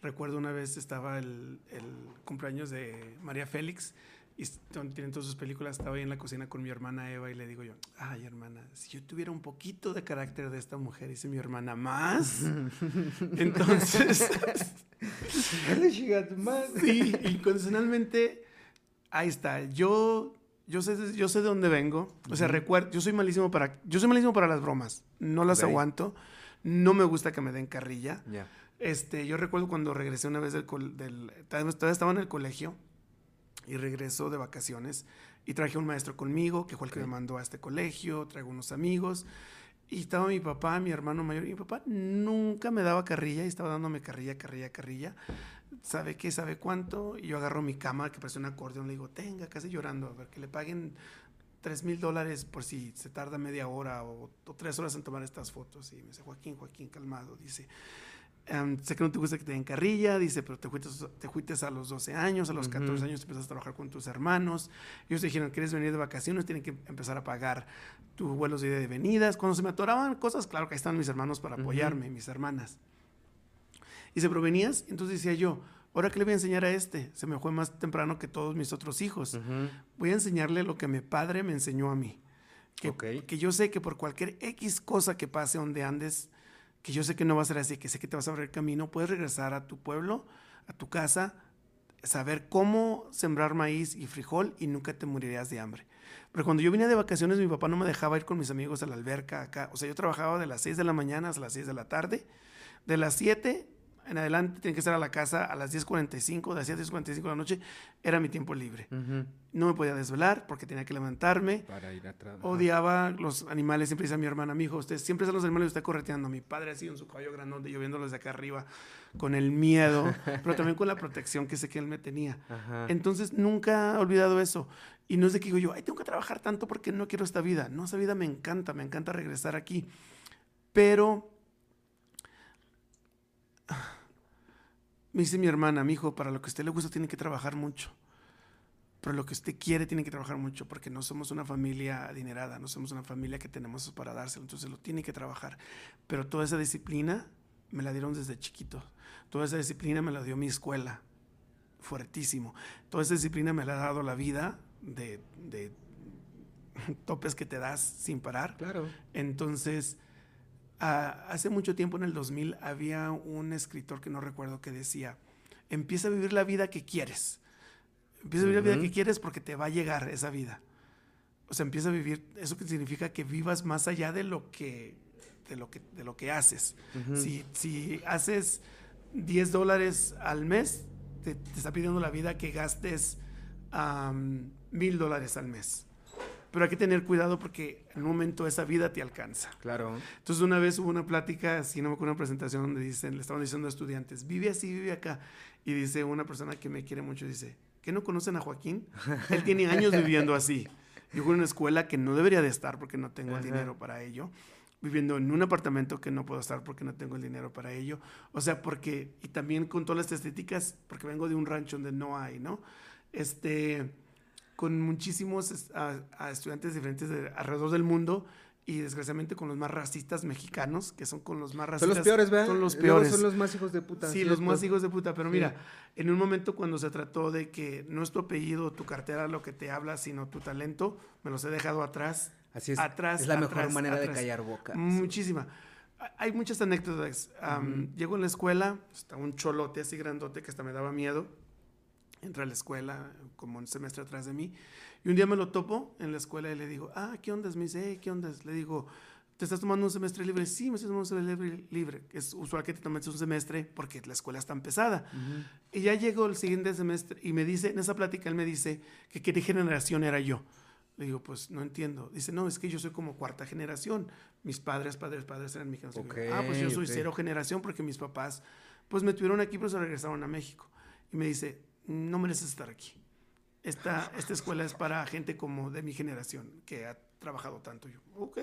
Recuerdo una vez estaba el, el cumpleaños de María Félix y tienen todas sus películas. Estaba ahí en la cocina con mi hermana Eva y le digo yo, ay hermana, si yo tuviera un poquito de carácter de esta mujer, dice mi hermana, más. <laughs> Entonces, más. <laughs> sí, incondicionalmente, ahí está. Yo yo sé, yo sé de dónde vengo. O sea, recuerdo, yo soy malísimo para, yo soy malísimo para las bromas. No las aguanto. No me gusta que me den carrilla. Este, yo recuerdo cuando regresé una vez del, del todavía estaba en el colegio y regresó de vacaciones y traje un maestro conmigo, que fue el que me mandó a este colegio, traigo unos amigos. Y estaba mi papá, mi hermano mayor, y mi papá nunca me daba carrilla, y estaba dándome carrilla, carrilla, carrilla sabe qué, sabe cuánto, y yo agarro mi cama que parece un acordeón, le digo, tenga, casi llorando, a ver, que le paguen tres mil dólares por si se tarda media hora o, tres horas en tomar estas fotos. Y me dice, Joaquín, Joaquín, calmado, dice, em, sé que no te gusta que te den carrilla, dice, pero te fuiste, te fuiste a los 12 años, a los 14 años te empezaste a trabajar con tus hermanos. Ellos te dijeron, ¿quieres venir de vacaciones? Tienen que empezar a pagar tus vuelos de ida y venidas. Cuando se me atoraban cosas, claro que ahí estaban mis hermanos para apoyarme, mis hermanas. Y se provenías, entonces decía yo, ¿ahora qué le voy a enseñar a este? Se me fue más temprano que todos mis otros hijos. Voy a enseñarle lo que mi padre me enseñó a mí. Que, que yo sé que por cualquier X cosa que pase donde andes, que yo sé que no va a ser así, que sé que te vas a abrir camino, puedes regresar a tu pueblo, a tu casa, saber cómo sembrar maíz y frijol y nunca te morirías de hambre. Pero cuando yo venía de vacaciones, mi papá no me dejaba ir con mis amigos a la alberca acá. O sea, yo trabajaba de las 6 de la mañana hasta las 6 de la tarde. De las 7 en adelante tenía que estar a la casa a las 10.45, de las 10.45 de la noche, era mi tiempo libre. No me podía desvelar porque tenía que levantarme. Para ir atrás. Odiaba los animales, siempre dice a mi hermana, mi hijo, usted siempre son los animales, usted correteando. Mi padre así en su caballo grande, yo viéndolo desde acá arriba, con el miedo, <laughs> pero también con la protección que sé que él me tenía. Entonces nunca he olvidado eso. Y no es de que digo yo, ay, tengo que trabajar tanto porque no quiero esta vida. No, esa vida me encanta, me encanta regresar aquí. Pero me dice mi hermana, mi hijo, para lo que a usted le gusta tiene que trabajar mucho. Pero lo que usted quiere tiene que trabajar mucho porque no somos una familia adinerada, no somos una familia que tenemos para dárselo, entonces lo tiene que trabajar. Pero toda esa disciplina me la dieron desde chiquito. Toda esa disciplina me la dio mi escuela, fuertísimo. Toda esa disciplina me la ha dado la vida de, de <laughs> topes que te das sin parar. Claro. Entonces, hace mucho tiempo, en el 2000, había un escritor que no recuerdo que decía, empieza a vivir la vida que quieres. Empieza a vivir la vida que quieres porque te va a llegar esa vida. O sea, empieza a vivir, eso que significa que vivas más allá de lo que, de lo que, de lo que haces. si, si, haces 10 dólares al mes, te, está pidiendo la vida que gastes mil dólares al mes. Pero hay que tener cuidado porque en un momento esa vida te alcanza. Claro. Entonces una vez hubo una plática, si no me acuerdo, una presentación donde dicen, le estaban diciendo a estudiantes, vive así, vive acá. Y dice una persona que me quiere mucho, dice, ¿qué no conocen a Joaquín? Él tiene <laughs> años viviendo así. Yo fui en una escuela que no debería de estar porque no tengo el dinero para ello viviendo en un apartamento que no puedo estar porque no tengo el dinero para ello. O sea, porque, y también con todas las estéticas, porque vengo de un rancho donde no hay, ¿no? Este, con muchísimos estudiantes diferentes de alrededor del mundo y desgraciadamente con los más racistas mexicanos, que son con los más racistas. Son los peores, ¿verdad? Son los peores. son los más hijos de puta. Sí, los más hijos de puta. Pero mira, en un momento cuando se trató de que no es tu apellido, tu cartera lo que te habla, sino tu talento, me los he dejado atrás. Así es. Atrás. Es la mejor manera de callar boca. Muchísima. Hay muchas anécdotas. Llego en la escuela, está un cholote así grandote que hasta me daba miedo entra a la escuela como un semestre atrás de mí. Y un día me lo topo en la escuela y le digo, ah, ¿qué onda? Me dice, ¿qué onda? Le digo, ¿te estás tomando un semestre libre? Sí, me estoy tomando un semestre libre. Es usual que te tomes un semestre porque la escuela está pesada. Y ya llegó el siguiente semestre y me dice, en esa plática él me dice que qué generación era yo. Le digo, pues no entiendo. Dice, no, es que yo soy como cuarta generación. Mis padres, padres, padres eran mexicanos. ah, pues yo soy cero generación porque mis papás, pues me tuvieron aquí, pero se regresaron a México. Y me dice, no mereces estar aquí. Esta, esta escuela es para gente como de mi generación, que ha trabajado tanto. Yo, ok.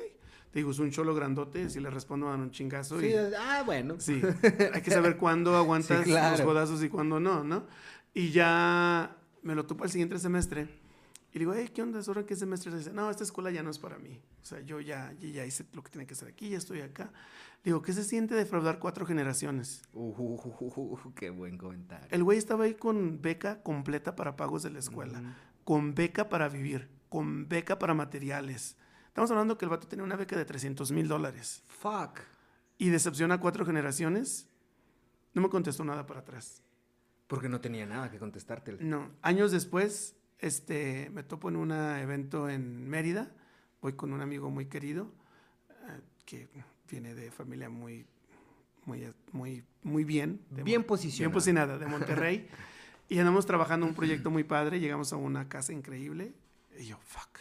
Te digo, es un cholo grandote, si le respondo dan un chingazo. Sí, ah, bueno. Sí, <laughs> hay que saber cuándo aguantas los godazos y cuándo no, ¿no? Y ya me lo topo el siguiente semestre y digo, ¿qué onda? ¿Ahora qué semestre? dice, no, esta escuela ya no es para mí. O sea, yo ya, ya hice lo que tenía que hacer aquí, ya estoy acá. Digo, ¿qué se siente defraudar cuatro generaciones? Uh, <laughs> qué buen comentario. El güey estaba ahí con beca completa para pagos de la escuela, con beca para vivir, con beca para materiales. Estamos hablando que el vato tenía una beca de 300 mil dólares. Fuck. Y decepciona a cuatro generaciones. No me contestó nada para atrás. Porque no tenía nada que contestarte. No. Años después, este, me topo en un evento en Mérida. Voy con un amigo muy querido, eh, que viene de familia muy, muy, muy, muy bien. bien posicionada. Bien posicionada, de Monterrey. <laughs> y andamos trabajando un proyecto muy padre. Llegamos a una casa increíble. Y yo, fuck.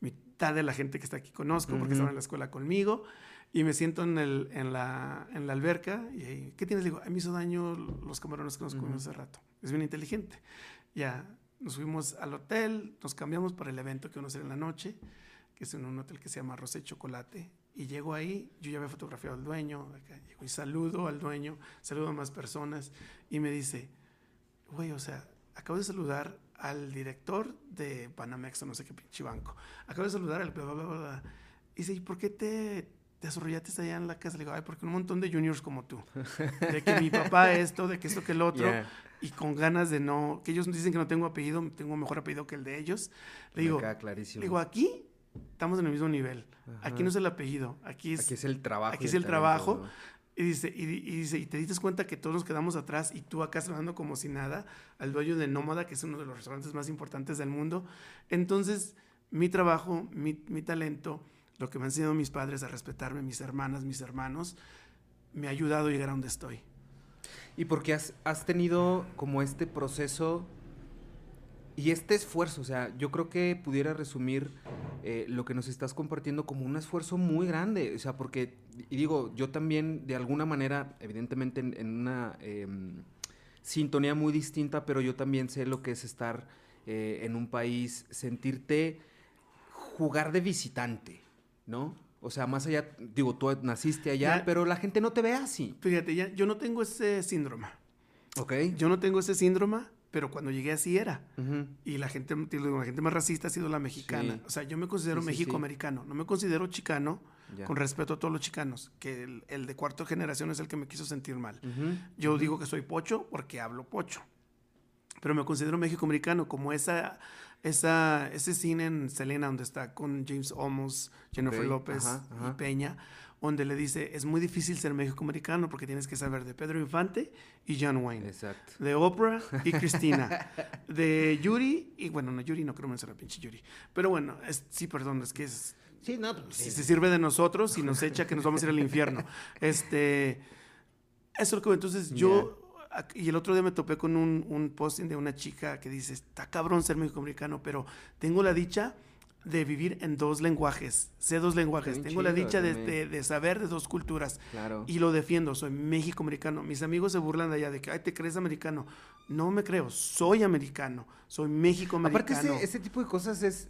Mitad de la gente que está aquí conozco porque estaban en la escuela conmigo. Y me siento en, el, en, la, en la alberca. Y ahí, ¿qué tienes? digo, a mí hizo daño los camarones que nos comimos hace rato. Es bien inteligente. Ya nos fuimos al hotel, nos cambiamos para el evento que vamos a hacer en la noche, que es en un hotel que se llama Rosé Chocolate. Y llego ahí, yo ya había fotografiado al dueño, llego y saludo al dueño, saludo a más personas y me dice, güey, o sea, acabo de saludar al director de Panamex o no sé qué pinche banco. Acabo de saludar al bla, bla, bla, bla. Y dice, ¿y por qué te, te azorrillaste allá en la casa? Le digo, ay, porque un montón de juniors como tú. De que mi papá <laughs> esto, de que esto, que el otro. Y con ganas de no, que ellos dicen que no tengo apellido, tengo mejor apellido que el de ellos. Le digo, clarísimo. le digo, aquí estamos en el mismo nivel. Aquí no es el apellido, aquí es, aquí es el trabajo. Aquí es el trabajo. Y dice, y, dice, y te diste cuenta que todos nos quedamos atrás y tú acá trabajando como si nada, al dueño de Nómada, que es uno de los restaurantes más importantes del mundo. Entonces, mi trabajo, mi, mi talento, lo que me han enseñado mis padres a respetarme, mis hermanas, mis hermanos, me ha ayudado a llegar a donde estoy. Y porque has, has tenido como este proceso y este esfuerzo, o sea, yo creo que pudiera resumir eh, lo que nos estás compartiendo como un esfuerzo muy grande, o sea, porque, y digo, yo también de alguna manera, evidentemente en, una em, sintonía muy distinta, pero yo también sé lo que es estar eh, en un país, sentirte jugar de visitante, ¿no? O sea, más allá, digo, tú naciste allá, pero la gente no te ve así. Fíjate, ya, yo no tengo ese síndrome. Ok. Yo no tengo ese síndrome, pero cuando llegué así era. Y la gente, la gente más racista ha sido la mexicana. O sea, yo me considero México-americano, no me considero chicano, con respeto a todos los chicanos, que el, de cuarta generación es el que me quiso sentir mal. Yo digo que soy pocho porque hablo pocho, pero me considero México-americano, como esa, esa, ese cine en Selena donde está con James Olmos, Jennifer López y Peña donde le dice, es muy difícil ser México-americano porque tienes que saber de Pedro Infante y John Wayne. Exacto. De Oprah y <laughs> Cristina. de Yuri, y bueno, no, Yuri no creo mencionar pinche Yuri. Pero bueno, sí, perdón, es que es... Sí, no, pues, si se sirve de nosotros y nos echa que nos vamos a ir al infierno. <laughs> Este... Eso es lo que... Entonces yo... Y el otro día me topé con un, un posting de una chica que dice, está cabrón ser México-americano, pero tengo la dicha de vivir en dos lenguajes. Sé dos lenguajes. Tengo la dicha de, saber de dos culturas. Claro. Y lo defiendo. Soy México-americano. Mis amigos se burlan de allá de que, ay, te crees americano. No me creo. Soy americano. Soy México-americano. Aparte, ese, tipo de cosas es.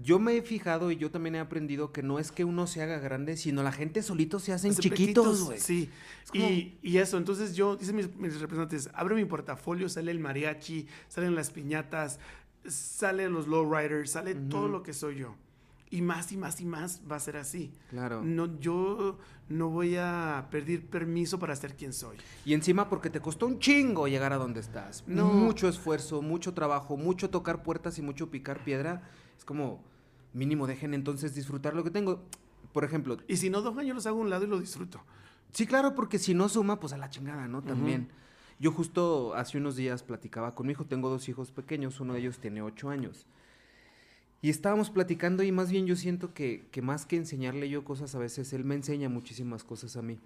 Yo me he fijado y yo también he aprendido que no es que uno se haga grande, sino la gente solito se hacen chiquitos, güey. Sí. Y, y, eso, entonces yo, dicen mis, mis representantes, abre mi portafolio, sale el mariachi, salen las piñatas, salen los lowriders, sale todo lo que soy yo. Y más y más y más va a ser así. Claro. No, yo no voy a pedir permiso para ser quien soy. Y encima porque te costó un chingo llegar a donde estás. No. Mucho esfuerzo, mucho trabajo, mucho tocar puertas y mucho picar piedra. Es como, mínimo, dejen entonces disfrutar lo que tengo. Por ejemplo. Y si no, dos años los hago a un lado y lo disfruto. Sí, claro, porque si no suma, pues a la chingada, ¿no? También. Yo justo hace unos días platicaba con mi hijo, tengo dos hijos pequeños, uno de ellos tiene ocho años. Y estábamos platicando y más bien yo siento que, que, más que enseñarle yo cosas a veces, él me enseña muchísimas cosas a mí.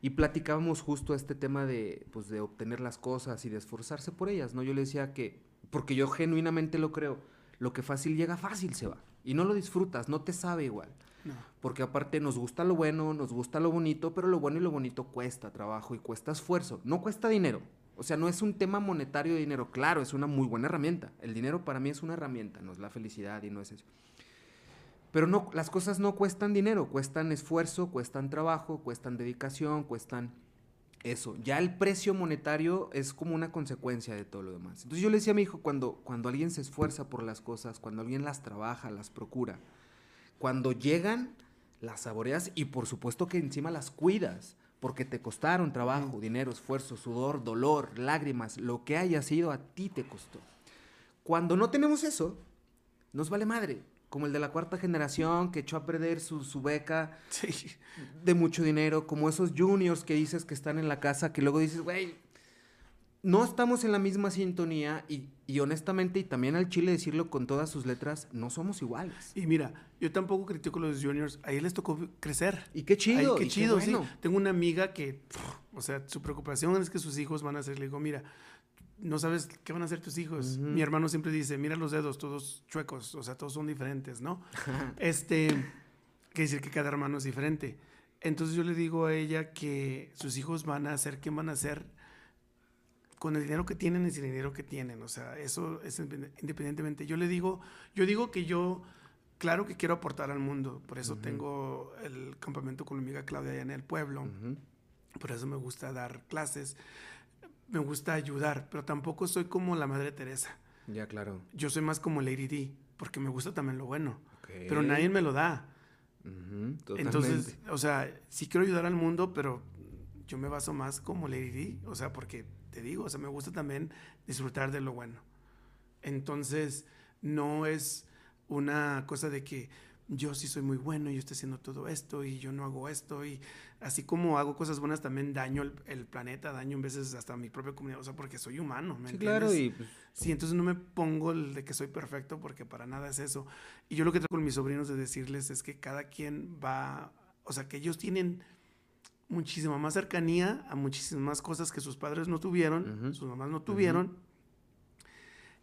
Y platicábamos justo este tema de, pues, de obtener las cosas y de esforzarse por ellas, ¿no? Yo le decía que, porque yo genuinamente lo creo, lo que fácil llega, fácil se va. Y no lo disfrutas, no te sabe igual. Porque aparte nos gusta lo bueno, nos gusta lo bonito, pero lo bueno y lo bonito cuesta trabajo y cuesta esfuerzo. No cuesta dinero. O sea, no es un tema monetario de dinero. Claro, es una muy buena herramienta. El dinero para mí es una herramienta, no es la felicidad y no es eso. Pero no, las cosas no cuestan dinero, cuestan esfuerzo, cuestan trabajo, cuestan dedicación, cuestan eso. Ya el precio monetario es como una consecuencia de todo lo demás. Entonces yo le decía a mi hijo, cuando, cuando alguien se esfuerza por las cosas, cuando alguien las trabaja, las procura, cuando llegan, las saboreas y por supuesto que encima las cuidas, porque te costaron trabajo, dinero, esfuerzo, sudor, dolor, lágrimas, lo que haya sido a ti te costó. Cuando no tenemos eso, nos vale madre, como el de la cuarta generación que echó a perder su, beca de mucho dinero, como esos juniors que dices que están en la casa, que luego dices, güey, no estamos en la misma sintonía y, honestamente, y también al Chile decirlo con todas sus letras, no somos iguales. Y mira, yo tampoco critico a los juniors, a ellos les tocó crecer. Y qué chido. qué chido, sí. Tengo una amiga que, o sea, su preocupación es que sus hijos van a ser, le digo, mira, no sabes qué van a hacer tus hijos. Mi hermano siempre dice, mira los dedos, todos chuecos, o sea, todos son diferentes, ¿no? <laughs> este, quiere decir que cada hermano es diferente. Entonces yo le digo a ella que sus hijos van a ser quien van a ser con el dinero que tienen y sin el dinero que tienen. O sea, eso es independientemente. Yo le digo, yo digo que yo, claro que quiero aportar al mundo. Por eso tengo el campamento con mi amiga Claudia allá en el pueblo. Por eso me gusta dar clases. Me gusta ayudar, pero tampoco soy como la Madre Teresa. Ya, claro. Yo soy más como Lady D, porque me gusta también lo bueno. Pero nadie me lo da. Entonces, o sea, sí quiero ayudar al mundo, pero yo me baso más como Lady D, o sea, porque te digo, o sea, me gusta también disfrutar de lo bueno. Entonces, no es una cosa de que yo sí soy muy bueno y yo estoy haciendo todo esto y yo no hago esto y así como hago cosas buenas también daño el, planeta, daño en veces hasta mi propia comunidad, o sea, porque soy humano, ¿me sí, Claro, y pues Sí, entonces no me pongo el de que soy perfecto porque para nada es eso. Y yo lo que trato con mis sobrinos de decirles es que cada quien va, o sea, que ellos tienen muchísima más cercanía a muchísimas más cosas que sus padres no tuvieron, sus mamás no tuvieron,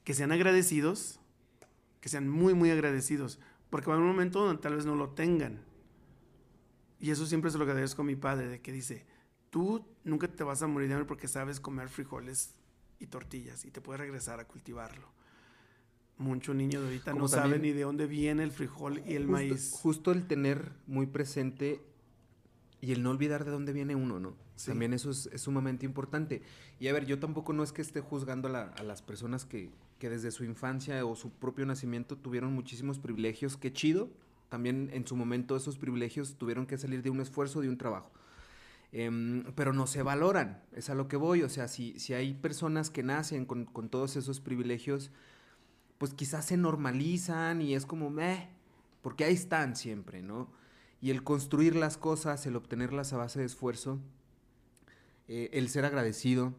que sean agradecidos, que sean muy, muy agradecidos, porque va a haber un momento donde tal vez no lo tengan. Y eso siempre es lo que agradezco a mi padre, de que dice, tú nunca te vas a morir de hambre porque sabes comer frijoles y tortillas y te puedes regresar a cultivarlo. Mucho niño de ahorita no sabe ni de dónde viene el frijol y el maíz. Justo el tener muy presente y el no olvidar de dónde viene uno, ¿no? También eso es, sumamente importante. Y a ver, yo tampoco no es que esté juzgando a, las personas que, que, desde su infancia o su propio nacimiento tuvieron muchísimos privilegios. Qué chido. También en su momento esos privilegios tuvieron que salir de un esfuerzo, de un trabajo. Em, pero no se valoran, es a lo que voy. O sea, si, si hay personas que nacen con, con todos esos privilegios, pues quizás se normalizan y es como, meh, porque ahí están siempre, ¿no? Y el construir las cosas, el obtenerlas a base de esfuerzo, eh, el ser agradecido,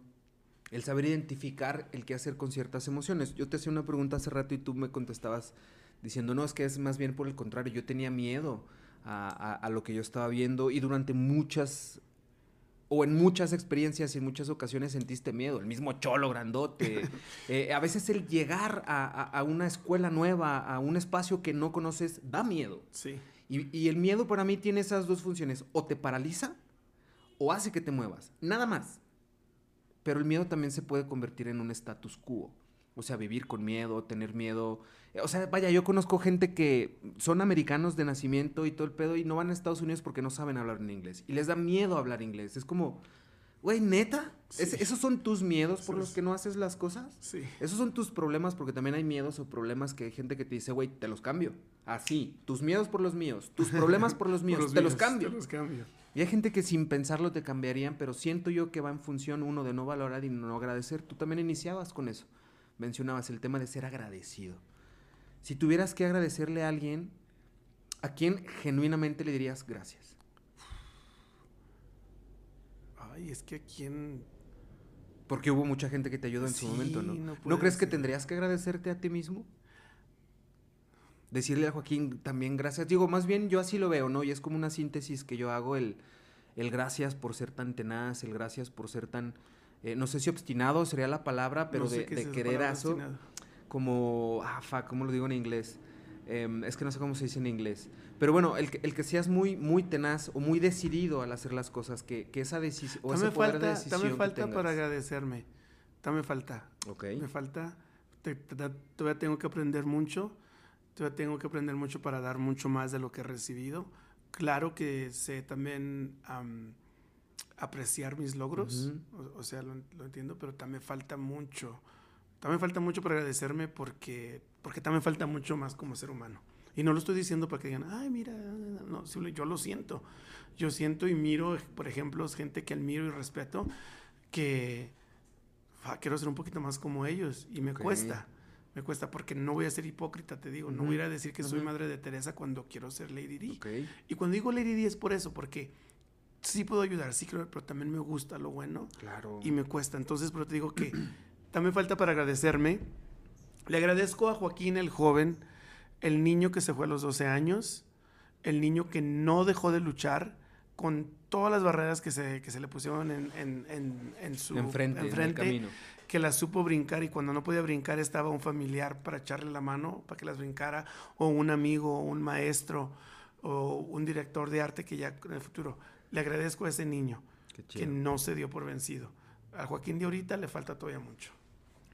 el saber identificar el qué hacer con ciertas emociones. Yo te hacía una pregunta hace rato y tú me contestabas diciendo, no, es que es más bien por el contrario, yo tenía miedo a, a lo que yo estaba viendo y durante muchas o en muchas experiencias y en muchas ocasiones sentiste miedo, el mismo cholo grandote. <laughs> Eh, a veces el llegar a, a, una escuela nueva, a un espacio que no conoces, da miedo. Sí. Y, el miedo para mí tiene esas dos funciones. O te paraliza o hace que te muevas. Nada más. Pero el miedo también se puede convertir en un status quo. O sea, vivir con miedo, tener miedo. O sea, vaya, yo conozco gente que son americanos de nacimiento y todo el pedo y no van a Estados Unidos porque no saben hablar en inglés. Y les da miedo hablar inglés. Es como, Güey, neta, ¿esos son tus miedos por los que no haces las cosas? Sí. Esos son tus problemas porque también hay miedos o problemas que hay gente que te dice, güey, te los cambio. Así, tus miedos por los míos, tus problemas por los <laughs> míos, te los cambio. Te los cambio. Y hay gente que sin pensarlo te cambiarían, pero siento yo que va en función uno de no valorar y no agradecer. Tú también iniciabas con eso. Mencionabas el tema de ser agradecido. Si tuvieras que agradecerle a alguien, ¿a quién genuinamente le dirías gracias? ay, es que a quién... Porque hubo mucha gente que te ayudó en su momento, ¿no? ¿No, crees que tendrías que agradecerte a ti mismo? Decirle a Joaquín también gracias. Digo, más bien yo así lo veo, ¿no? Y es como una síntesis que yo hago, el, el gracias por ser tan tenaz, el gracias por ser tan... Eh, no sé si obstinado sería la palabra, pero de, de quererazo. Como, ah, fuck, ¿cómo lo digo en inglés? Em, es que no sé cómo se dice en inglés. Pero bueno, el, el, que seas muy, muy tenaz o muy decidido al hacer las cosas, que, que esa, decisión o ese poder falta, de decisión me falta para agradecerme. me falta. Ok. Me falta. todavía tengo que aprender mucho. Todavía tengo que aprender mucho para dar mucho más de lo que he recibido. Claro que sé también apreciar mis logros. o, sea, lo, lo entiendo, pero también falta mucho. También falta mucho para agradecerme porque, porque también falta mucho más como ser humano. Y no lo estoy diciendo para que digan, ay, mira, no, yo lo siento. Yo siento y miro, por ejemplo, gente que admiro y respeto, que quiero ser un poquito más como ellos y me cuesta. Me cuesta porque no voy a ser hipócrita, te digo. No voy a decir que soy madre de Teresa cuando quiero ser Lady D. Y cuando digo Lady D es por eso, porque sí puedo ayudar, sí creo, pero también me gusta lo bueno. Claro. Y me cuesta. Entonces, pero te digo que <clears throat> también falta para agradecerme. Le agradezco a Joaquín, el joven, el niño que se fue a los 12 años, el niño que no dejó de luchar con todas las barreras que se, que se le pusieron en, en, en, su enfrente, camino. Que las supo brincar y cuando no podía brincar estaba un familiar para echarle la mano, para que las brincara, o un amigo, o un maestro, o un director de arte que ya en el futuro. Le agradezco a ese niño que no se dio por vencido. A Joaquín de ahorita le falta todavía mucho.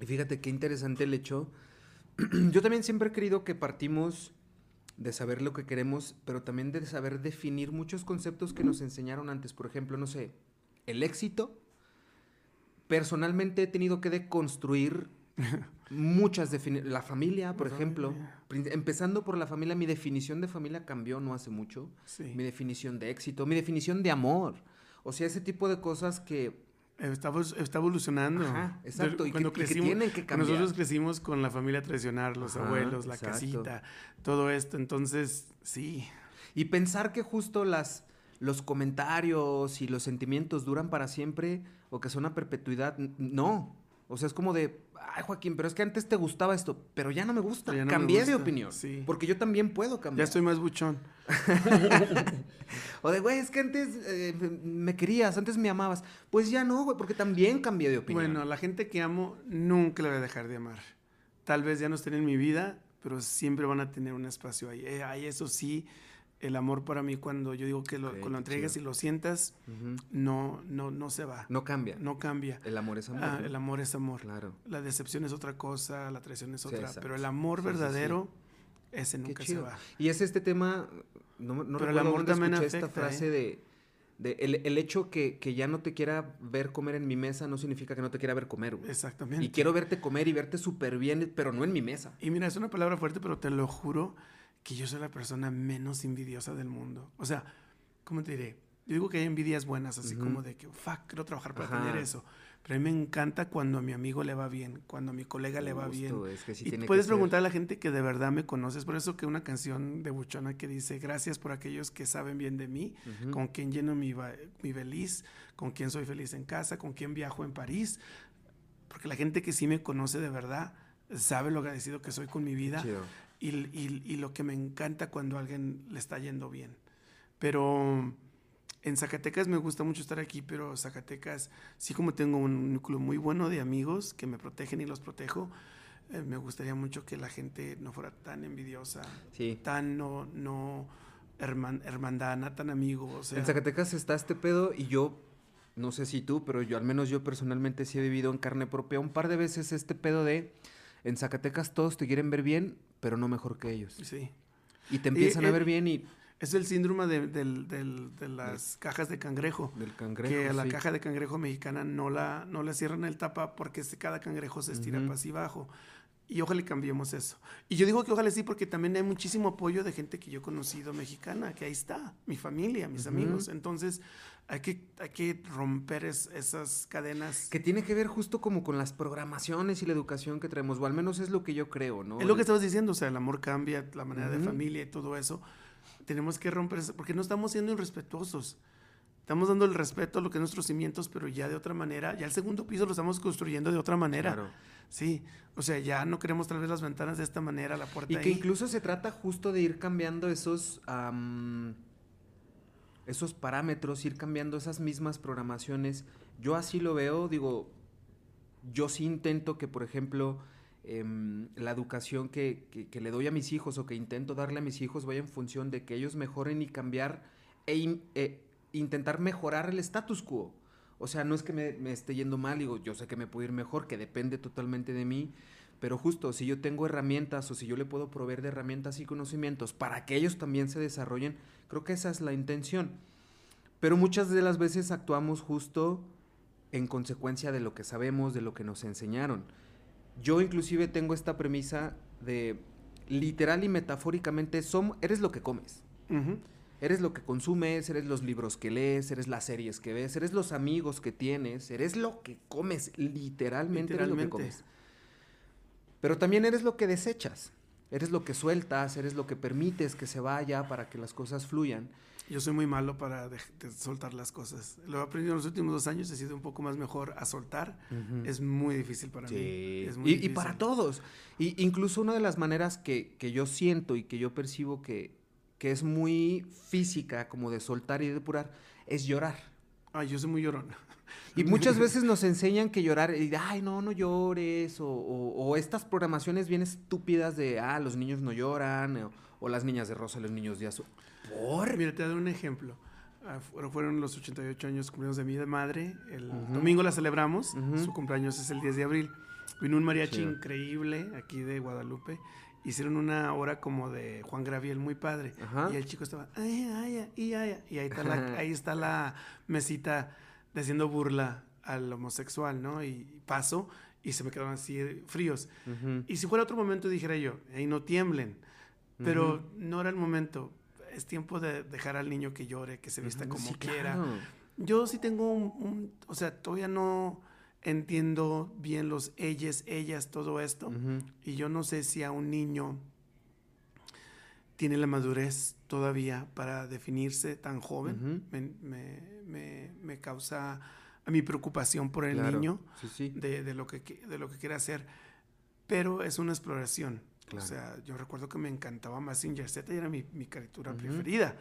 Y fíjate qué interesante el hecho <clears throat> yo también siempre he creído que partimos de saber lo que queremos, pero también de saber definir muchos conceptos que nos enseñaron antes. Por ejemplo, no sé, el éxito. Personalmente he tenido que deconstruir <laughs> muchas definiciones. La familia, por ejemplo. Empezando por la familia, mi definición de familia cambió no hace mucho. Mi definición de éxito, mi definición de amor. O sea, ese tipo de cosas que Está, está evolucionando. exacto. Y cuando crecimos, Nosotros crecimos con la familia tradicional, los abuelos, la casita, todo esto. Entonces, sí. Y pensar que justo las, los comentarios y los sentimientos duran para siempre o que son a perpetuidad, no. O sea, es como de, ay, Joaquín, pero es que antes te gustaba esto, pero ya no me gusta. Cambié de opinión. Sí. Porque yo también puedo cambiar. Ya estoy más buchón. <laughs> o de, güey, es que antes eh, me querías, antes me amabas. Pues ya no, güey, porque también cambié de opinión. Bueno, la gente que amo nunca la voy a dejar de amar. Tal vez ya no estén en mi vida, pero siempre van a tener un espacio ahí. Eh, ahí eso sí el amor para mí cuando yo digo que lo, cuando lo entregas y lo sientas, no, no, no se va. No cambia. No cambia. El amor es amor. Ah, el amor es amor. Claro. La decepción es otra cosa, la traición es otra. pero el amor verdadero, ese nunca se va. Y es este tema, no, no pero el amor también afecta, esta frase ¿eh? de, el, hecho que, que, ya no te quiera ver comer en mi mesa no significa que no te quiera ver comer. Exactamente. Y quiero verte comer y verte súper bien, pero no en mi mesa. Y mira, es una palabra fuerte, pero te lo juro que yo soy la persona menos envidiosa del mundo. O sea, ¿cómo te diré? Yo digo que hay envidias buenas, así como de que, fuck, quiero trabajar para tener eso. Pero a mí me encanta cuando a mi amigo le va bien, cuando a mi colega le va bien. y puedes preguntar a la gente que de verdad me conoces. Por eso que una canción de Buchona que dice, gracias por aquellos que saben bien de mí, con quien lleno mi, mi feliz, con quien soy feliz en casa, con quien viajo en París. Porque la gente que sí me conoce de verdad sabe lo agradecido que soy con mi vida y, y, lo que me encanta cuando a alguien le está yendo bien. Pero en Zacatecas me gusta mucho estar aquí, pero Zacatecas, sí como tengo un núcleo muy bueno de amigos que me protegen y los protejo, eh, me gustaría mucho que la gente no fuera tan envidiosa, tan no, no hermandana, tan amigos. En Zacatecas está este pedo y yo, no sé si tú, pero yo al menos yo personalmente sí he vivido en carne propia un par de veces este pedo de en Zacatecas todos te quieren ver bien, pero no mejor que ellos. Sí. Y te empiezan a ver bien y... Es el síndrome de, las cajas de cangrejo. Del cangrejo, Que la caja de cangrejo mexicana no la, no la cierran el tapa porque cada cangrejo se estira para así abajo. Y ojalá cambiemos eso. Y yo digo que ojalá sí, porque también hay muchísimo apoyo de gente que yo he conocido mexicana, que ahí está, mi familia, mis amigos. Entonces, hay que, hay que romper esas cadenas. Que tiene que ver justo como con las programaciones y la educación que traemos, o al menos es lo que yo creo, ¿no? Es lo que estabas diciendo, o sea, el amor cambia, la manera de familia y todo eso. Tenemos que romper eso, porque no estamos siendo irrespetuosos. Estamos dando el respeto a lo que es nuestros cimientos, pero ya de otra manera, ya el segundo piso lo estamos construyendo de otra manera. Claro. Sí, o sea, ya no queremos tal vez las ventanas de esta manera, la puerta Y que incluso se trata justo de ir cambiando esos, esos parámetros, ir cambiando esas mismas programaciones. Yo así lo veo, digo, yo sí intento que, por ejemplo, em, la educación que, que, le doy a mis hijos o que intento darle a mis hijos vaya en función de que ellos mejoren y cambiar e, e intentar mejorar el status quo. O sea, no es que me, esté yendo mal, digo, yo sé que me puedo ir mejor, que depende totalmente de mí, pero justo si yo tengo herramientas o si yo le puedo proveer de herramientas y conocimientos para que ellos también se desarrollen, creo que esa es la intención. Pero muchas de las veces actuamos justo en consecuencia de lo que sabemos, de lo que nos enseñaron. Yo inclusive tengo esta premisa de literal y metafóricamente, eres lo que comes. Eres lo que consumes, eres los libros que lees, eres las series que ves, eres los amigos que tienes, eres lo que comes, literalmente, eres lo que comes. Pero también eres lo que desechas, eres lo que sueltas, eres lo que permites que se vaya para que las cosas fluyan. Yo soy muy malo para soltar las cosas. Lo he aprendido en los últimos dos años, he sido un poco más mejor a soltar. Es muy difícil para mí. Es muy y, y, para todos. Y incluso una de las maneras que, que yo siento y que yo percibo que, que es muy física, como de soltar y depurar, es llorar. Ay, yo soy muy llorón. <laughs> Y muchas veces nos enseñan que llorar, y ay, no, no llores, o, estas programaciones bien estúpidas de, ah, los niños no lloran, o, las niñas de rosa, los niños de azul. ¿Por? Mira, te doy un ejemplo. Ah, fueron los 88 años cumpleaños de mi madre. El domingo la celebramos. Su cumpleaños es el 10 de abril. Vino un mariachi increíble aquí de Guadalupe hicieron una hora como de Juan Graviel muy padre. Y el chico estaba, ay, ay, ay, ay, y ahí está, la, <laughs> ahí está la mesita haciendo burla al homosexual, ¿no? Y paso y se me quedaron así fríos. Y si fuera otro momento dijera yo, ahí no tiemblen, pero no era el momento. Es tiempo de dejar al niño que llore, que se vista como quiera. Yo sí tengo un, o sea, todavía no entiendo bien los ellas, ellas, todo esto. Y yo no sé si a un niño tiene la madurez todavía para definirse tan joven. me, me, me, causa a mi preocupación por el niño, De, de, lo que, de lo que quiere hacer, pero es una exploración. O sea, yo recuerdo que me encantaba Massinger Z y era mi, mi caricatura preferida.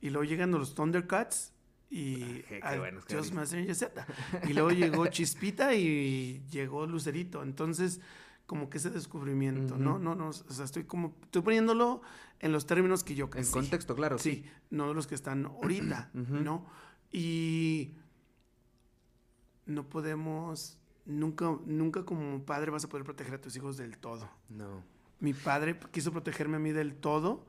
Y luego llegan los Thundercats y ah, bueno, Z. <laughs> Y luego llegó Chispita y llegó Lucerito. Entonces, como que ese descubrimiento, ¿no? No, no, o sea, estoy como, estoy poniéndolo en los términos que yo crecí. En contexto, claro. Sí, no los que están <clears throat> ahorita, ¿no? Y no podemos, nunca, nunca como padre vas a poder proteger a tus hijos del todo. No. Mi padre quiso protegerme a mí del todo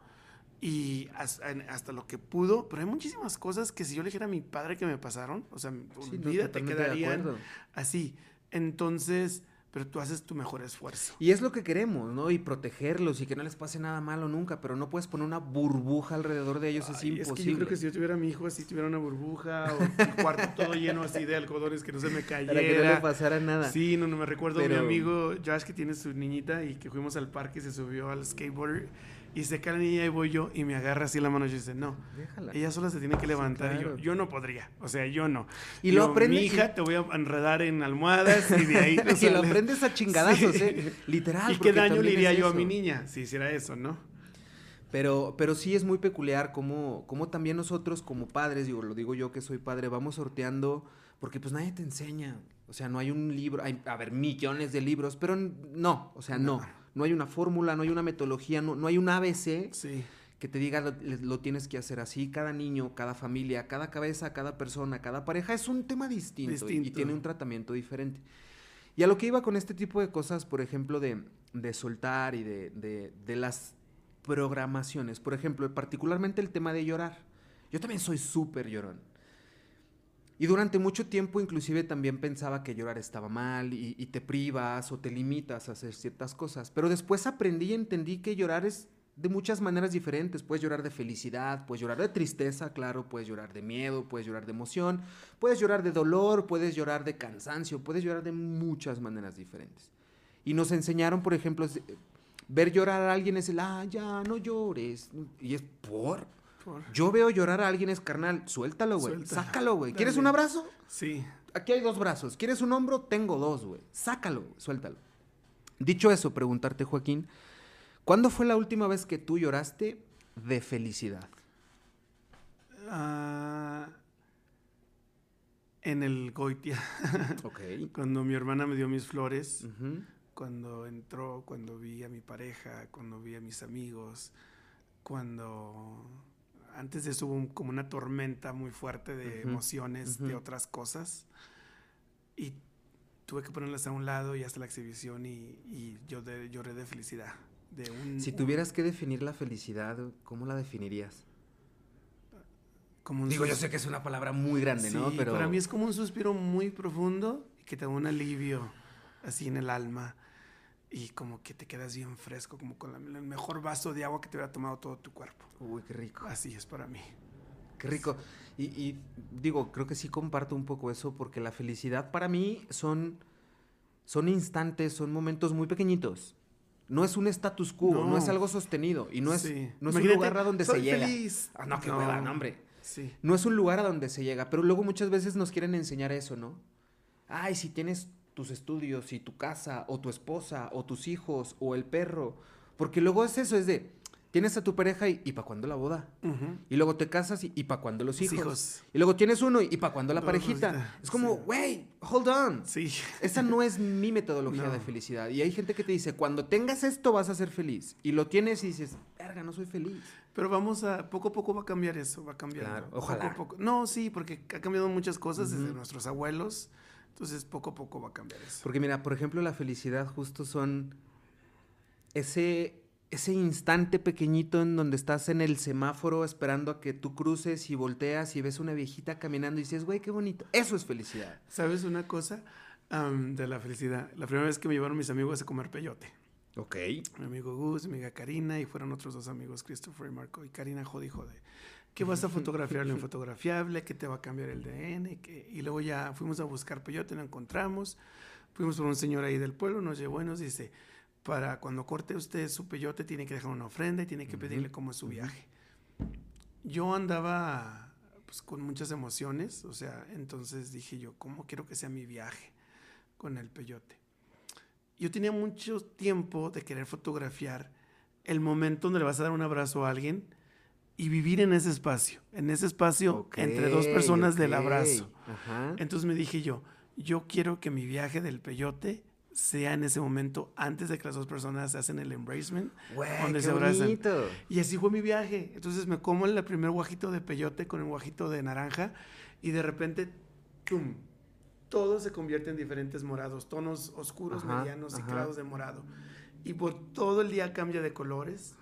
y hasta, lo que pudo, pero hay muchísimas cosas que si yo le dijera a mi padre que me pasaron, o sea, sí, olvídate, quedarían así. Entonces, pero tú haces tu mejor esfuerzo. Y es lo que queremos, ¿no? Y protegerlos y que no les pase nada malo nunca, pero no puedes poner una burbuja alrededor de ellos, es imposible. Es que yo creo que si yo tuviera a mi hijo así, tuviera una burbuja o el cuarto todo lleno así de algodones que no se me cayera. <laughs> Para que no le pasara nada. Sí, no, no me recuerdo mi amigo Josh que tiene su niñita y que fuimos al parque y se subió al skateboard y se cae la niña y voy yo y me agarra así la mano y dice, no, Déjala. ella sola se tiene que levantar. y yo, yo no podría, o sea, yo no. Y lo aprende. Mi hija, te voy a enredar en almohadas y de ahí. <laughs> y lo aprendes a chingadazos, ¿eh? Literal. ¿Y qué daño le iría yo a mi niña si hiciera eso, no? Pero, pero sí es muy peculiar cómo, cómo también nosotros como padres, digo, lo digo yo que soy padre, vamos sorteando, porque pues nadie te enseña. O sea, no hay un libro, hay, a ver, millones de libros, pero no, o sea, no no hay una fórmula, no hay una metodología, no, hay un ABC que te diga lo, tienes que hacer así. Cada niño, cada familia, cada cabeza, cada persona, cada pareja es un tema distinto, Y, tiene un tratamiento diferente. Y a lo que iba con este tipo de cosas, por ejemplo, de, soltar y de, de las programaciones, por ejemplo, particularmente el tema de llorar. Yo también soy súper llorón. Y durante mucho tiempo inclusive también pensaba que llorar estaba mal y, te privas o te limitas a hacer ciertas cosas. Pero después aprendí y entendí que llorar es de muchas maneras diferentes. Puedes llorar de felicidad, puedes llorar de tristeza, claro, puedes llorar de miedo, puedes llorar de emoción, puedes llorar de dolor, puedes llorar de cansancio, puedes llorar de muchas maneras diferentes. Y nos enseñaron, por ejemplo, ver llorar a alguien es el, ah, ya, no llores. Y es por yo veo llorar a alguien es carnal, suéltalo, güey. Sácalo, güey. ¿Quieres un abrazo? Sí. Aquí hay dos brazos. ¿Quieres un hombro? Tengo dos, güey. Sácalo, suéltalo. Dicho eso, preguntarte, Joaquín, ¿cuándo fue la última vez que tú lloraste de felicidad? Ah, en el Goitia. <laughs> ok. Cuando mi hermana me dio mis flores, cuando entró, cuando vi a mi pareja, cuando vi a mis amigos, cuando antes de eso hubo como una tormenta muy fuerte de emociones, de otras cosas. Y tuve que ponerlas a un lado y hasta la exhibición y, yo lloré de felicidad. De un, si tuvieras que definir la felicidad, ¿cómo la definirías? Como Digo, yo sé que es una palabra muy grande, ¿no? Pero para mí es como un suspiro muy profundo y que te da un alivio así en el alma y como que te quedas bien fresco, como con el mejor vaso de agua que te hubiera tomado todo tu cuerpo. Uy, qué rico. Así es para mí. Qué rico. Y, digo, creo que sí comparto un poco eso, porque la felicidad para mí son, son instantes, son momentos muy pequeñitos. No es un status quo, no, es algo sostenido y no es, no es un lugar a donde se llega. Ah, no, qué no. hombre. Sí. No es un lugar a donde se llega, pero luego muchas veces nos quieren enseñar eso, ¿no? Ay, si tienes tus estudios y tu casa o tu esposa o tus hijos o el perro. Porque luego es eso, es de, tienes a tu pareja y, ¿y para cuándo la boda? Y luego te casas y, ¿y para cuándo los hijos? Y luego tienes uno y, ¿para cuándo la parejita? Es como, wey, hold on. Sí. Esa no es mi metodología de felicidad. Y hay gente que te dice, cuando tengas esto vas a ser feliz. Y lo tienes y dices, verga, no soy feliz. Pero vamos a, poco a poco va a cambiar eso, va a cambiar. Claro, ojalá. Poco No, sí, porque ha cambiado muchas cosas desde nuestros abuelos entonces poco a poco va a cambiar eso. Porque mira, por ejemplo, la felicidad justo son ese, ese instante pequeñito en donde estás en el semáforo esperando a que tú cruces y volteas y ves una viejita caminando y dices, güey, qué bonito. Eso es felicidad. ¿Sabes una cosa de la felicidad? La primera vez que me llevaron mis amigos a comer peyote. Ok. Mi amigo Gus, mi amiga Karina y fueron otros dos amigos, Christopher y Marco. Y Karina jode y jode que vas a fotografiar lo <laughs> infotografiable, que te va a cambiar el DN, que, y luego ya fuimos a buscar peyote, lo encontramos, fuimos por un señor ahí del pueblo, nos llevó y nos dice, para cuando corte usted su peyote tiene que dejar una ofrenda y tiene que pedirle cómo es su viaje. Yo andaba pues, con muchas emociones, o sea, entonces dije yo, ¿cómo quiero que sea mi viaje con el peyote? Yo tenía mucho tiempo de querer fotografiar el momento donde le vas a dar un abrazo a alguien y vivir en ese espacio, en ese espacio entre dos personas del abrazo. Entonces me dije yo, yo quiero que mi viaje del peyote sea en ese momento antes de que las dos personas hacen el embracement, donde se abrazan. Y así fue mi viaje. Entonces me como el primer guajito de peyote con el guajito de naranja y de repente, ¡tum! Todo se convierte en diferentes morados, tonos oscuros, medianos y claros de morado. Y por todo el día cambia de colores.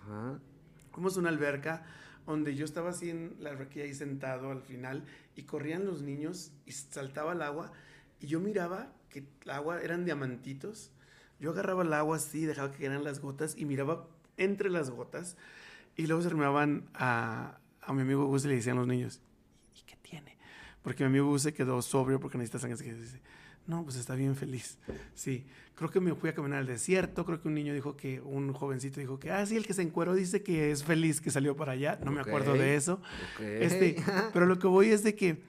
Como es una alberca donde yo estaba así en la alberquilla ahí sentado al final y corrían los niños y saltaba el agua y yo miraba que el agua eran diamantitos. Yo agarraba el agua así, dejaba que eran las gotas y miraba entre las gotas y luego se armaban a, a mi amigo Gus y le decían los niños, ¿y qué tiene? Porque mi amigo Gus se quedó sobrio porque necesita sangre. No, pues está bien feliz. Sí, creo que me fui a caminar al desierto, creo que un niño dijo que, un jovencito dijo que, ah, sí, el que se encueró dice que es feliz que salió para allá, no me acuerdo de eso. Este, <laughs> pero lo que voy es de que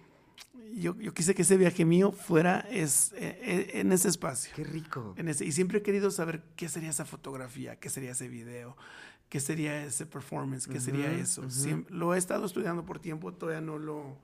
yo, yo, quise que ese viaje mío fuera es, e, e, en ese espacio. Qué rico. En ese, y siempre he querido saber qué sería esa fotografía, qué sería ese video, qué sería ese performance, qué sería eso. lo he estado estudiando por tiempo, todavía no lo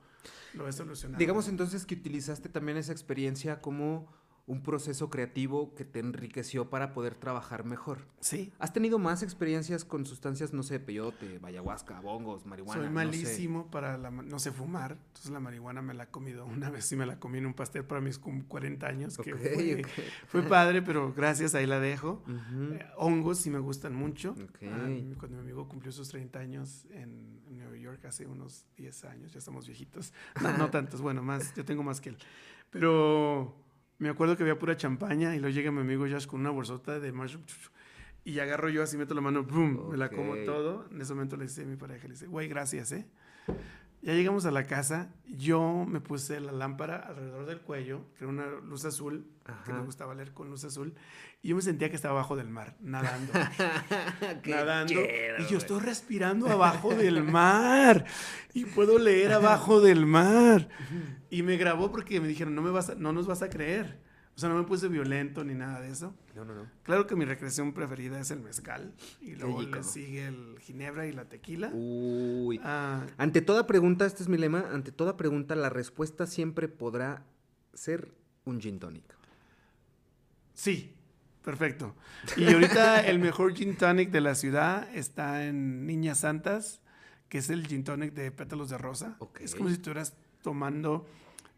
lo he solucionado. Digamos entonces que utilizaste también esa experiencia como un proceso creativo que te enriqueció para poder trabajar mejor. Sí. ¿Has tenido más experiencias con sustancias, no sé, peyote, ayahuasca, bongos, marihuana? Soy malísimo para la, no sé fumar, entonces la marihuana me la he comido una vez, sí me la comí en un pastel para mis 40 años, que fue, padre, pero gracias, ahí la dejo. Eh, hongos sí me gustan mucho. Ah, cuando mi amigo cumplió sus 30 años en Nueva York hace unos 10 años, ya estamos viejitos, <laughs> no, no tantos, bueno, más, yo tengo más que él, pero me acuerdo que había pura champaña y luego llega mi amigo Josh con una bolsota de mushroom y agarro yo así, meto la mano, ¡pum! Me la como todo. En ese momento le dice a mi pareja, le dice, güey, gracias, ¿eh? Ya llegamos a la casa, yo me puse la lámpara alrededor del cuello, que era una luz azul, que me gustaba leer con luz azul, y yo me sentía que estaba abajo del mar, nadando. <laughs> nadando. y yo estoy respirando abajo del mar, y puedo leer abajo del mar. Y me grabó porque me dijeron, no, me vas no nos vas a creer. O sea, no me puse violento ni nada de eso. No, no, no. Claro que mi recreación preferida es el mezcal. Y luego le sigue el ginebra y la tequila. Uy. Ah. ante toda pregunta, este es mi lema, ante toda pregunta, la respuesta siempre podrá ser un gin tonic. Sí, perfecto. Y ahorita <laughs> el mejor gin tonic de la ciudad está en Niñas Santas, que es el gin tonic de pétalos de rosa. Es como si estuvieras tomando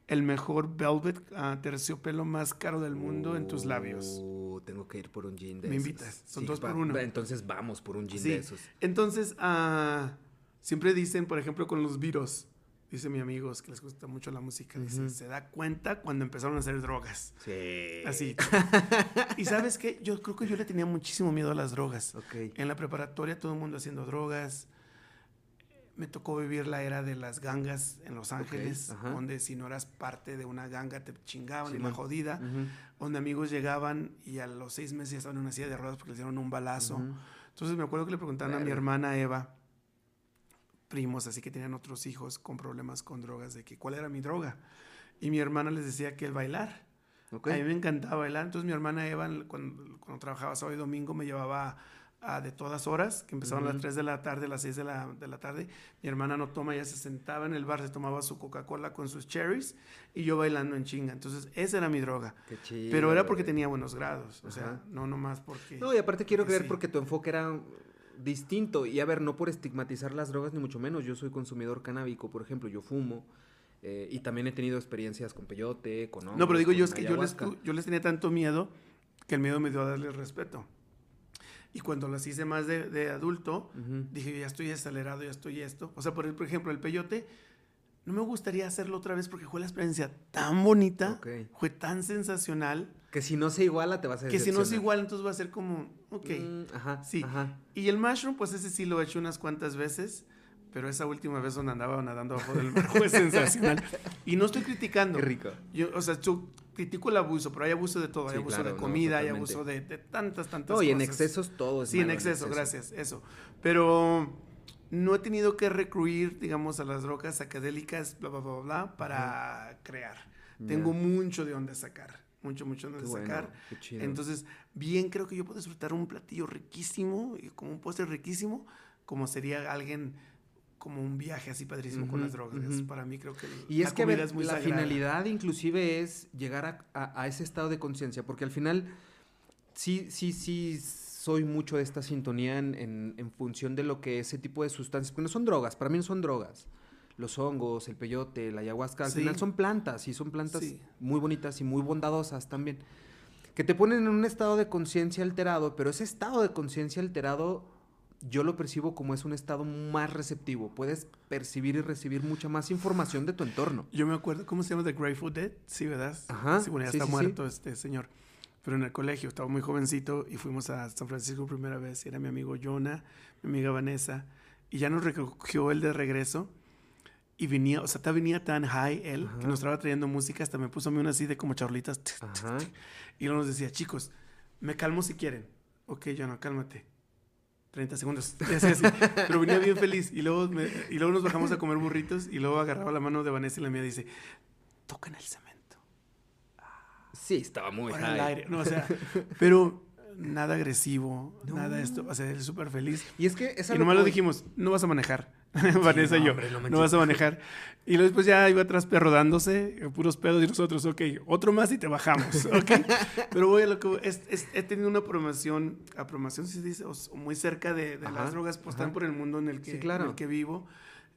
el mejor velvet uh, terciopelo más caro del mundo en tus labios. Uh, tengo que ir por un jean de Me invitas, son dos por uno. Entonces vamos por un jean de esos. Entonces, uh, siempre dicen, por ejemplo, con los virus, dice mi amigo que les gusta mucho la música, dice, se da cuenta cuando empezaron a hacer drogas. Sí. Así. <laughs> y sabes qué, yo creo que yo le tenía muchísimo miedo a las drogas. Okay. En la preparatoria todo el mundo haciendo drogas me tocó vivir la era de las gangas en Los Ángeles, donde si no eras parte de una ganga te chingaban y la jodida, donde amigos llegaban y a los seis meses ya estaban en una silla de ruedas porque les dieron un balazo. Entonces me acuerdo que le preguntaban a mi hermana Eva, primos, así que tenían otros hijos con problemas con drogas, de que cuál era mi droga. Y mi hermana les decía que el bailar. A mí me encantaba bailar. Entonces mi hermana Eva, cuando, cuando trabajaba sábado y domingo, me llevaba de todas horas, que empezaban a las 3 de la tarde, a las 6 de la, de la, tarde. Mi hermana no toma, ella se sentaba en el bar, se tomaba su Coca-Cola con sus cherries y yo bailando en chinga. Entonces, esa era mi droga. Qué chido, Pero era porque tenía buenos grados, o sea, no nomás porque... No, y aparte quiero creer porque tu enfoque era distinto. Y a ver, no por estigmatizar las drogas, ni mucho menos. Yo soy consumidor canábico, por ejemplo, yo fumo. Eh, y también he tenido experiencias con peyote, con... no, pero digo yo es que yo les, yo les tenía tanto miedo que el miedo me dio a darles respeto. Y cuando las hice más de, adulto, dije, ya estoy acelerado, ya estoy esto. O sea, por, ejemplo, el peyote, no me gustaría hacerlo otra vez porque fue la experiencia tan bonita, fue tan sensacional. Que si no se iguala, te vas a Que si no se iguala, entonces va a ser como, ok. Mm, ajá, sí. Y el mushroom, pues ese sí lo he hecho unas cuantas veces. Pero esa última vez donde andaba nadando bajo del mar fue <laughs> sensacional. Y no estoy criticando. Qué rico. Yo, o sea, yo critico el abuso, pero hay abuso de todo. hay abuso de comida, hay abuso de, tantas, tantas cosas. No, y en excesos todo Sí, en exceso, gracias, eso. Pero no he tenido que recluir, digamos, a las drogas académicas, bla, bla, bla, bla, para crear. Tengo mucho de dónde sacar. Mucho, mucho de dónde sacar. Entonces, bien, creo que yo puedo disfrutar un platillo riquísimo, como un postre riquísimo, como sería alguien como un viaje así padrísimo con las drogas. Para mí creo que y es que la finalidad inclusive es llegar a, a ese estado de conciencia, porque al final sí, sí, sí soy mucho de esta sintonía en, en, función de lo que ese tipo de sustancias, porque no son drogas, para mí no son drogas. Los hongos, el peyote, la ayahuasca, al final son plantas y son plantas muy bonitas y muy bondadosas también. Que te ponen en un estado de conciencia alterado, pero ese estado de conciencia alterado yo lo percibo como es un estado más receptivo. Puedes percibir y recibir mucha más información de tu entorno. Yo me acuerdo, ¿cómo se llama? The Grateful Dead. Sí, ¿verdad? Ajá. Sí, bueno, ya está muerto este señor pero en el colegio, estaba muy jovencito y fuimos a San Francisco primera vez. Era mi amigo Jonah, mi amiga Vanessa, y ya nos recogió él de regreso. Y venía, o sea, venía tan high él que nos estaba trayendo música, hasta me puso a mí una así de como charlitas. Y luego nos decía, chicos, me calmo si quieren. Ok, Jonah, cálmate. 30 segundos. <laughs> Pero venía bien feliz. Y luego, y luego nos bajamos a comer burritos y luego agarraba la mano de Vanessa y la mía dice, tocan el cemento. Sí, estaba muy high. aire. No, o sea, pero nada agresivo, nada esto. O sea, él súper feliz. Y es que Y nomás lo dijimos, no vas a manejar. <laughs> Vanessa y yo, no, vas a manejar. Y luego después ya iba atrás perro dándose, puros pedos y nosotros, ok, otro más y te bajamos, <laughs> ok. Pero voy a lo que es, he tenido una promoción, a promoción se dice, muy cerca de, las drogas, pues están por el mundo en el que, en el que vivo.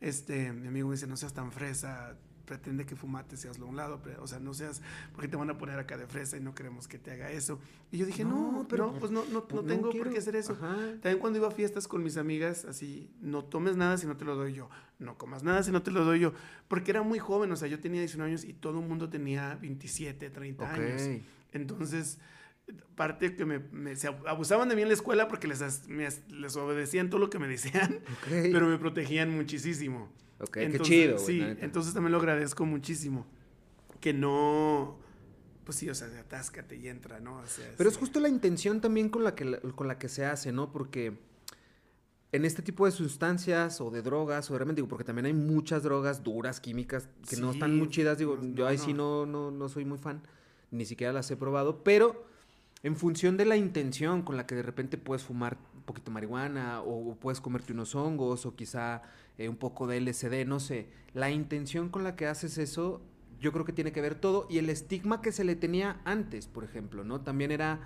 Este, mi amigo me dice, no seas tan fresa, pretende que fumate seas a un lado, o sea, no seas, porque te van a poner acá de fresa y no queremos que te haga eso. Y yo dije, no, pero pues no, no, pues no tengo por qué hacer eso. También cuando iba a fiestas con mis amigas, así, no tomes nada si no te lo doy yo, no comas nada si no te lo doy yo, porque era muy joven, o sea, yo tenía 19 años y todo el mundo tenía 27, 30 años. Entonces, parte que me, se abusaban de mí en la escuela porque les, les obedecían todo lo que me decían, <laughs> pero me protegían muchísimo. Ok, qué chido. Sí, entonces también lo agradezco muchísimo. Que no, pues sí, o sea, atáscate y entra, ¿no? Pero es justo la intención también con la, que, con la que se hace, ¿no? Porque en este tipo de sustancias o de drogas, o realmente digo, porque también hay muchas drogas duras, químicas, que no están muy chidas, digo, yo ahí sí no, no, no soy muy fan, ni siquiera las he probado, pero en función de la intención con la que de repente puedes fumar un poquito de marihuana, o puedes comerte unos hongos, o quizá eh, un poco de LSD, no sé. La intención con la que haces eso, yo creo que tiene que ver todo. Y el estigma que se le tenía antes, por ejemplo, ¿no? También era,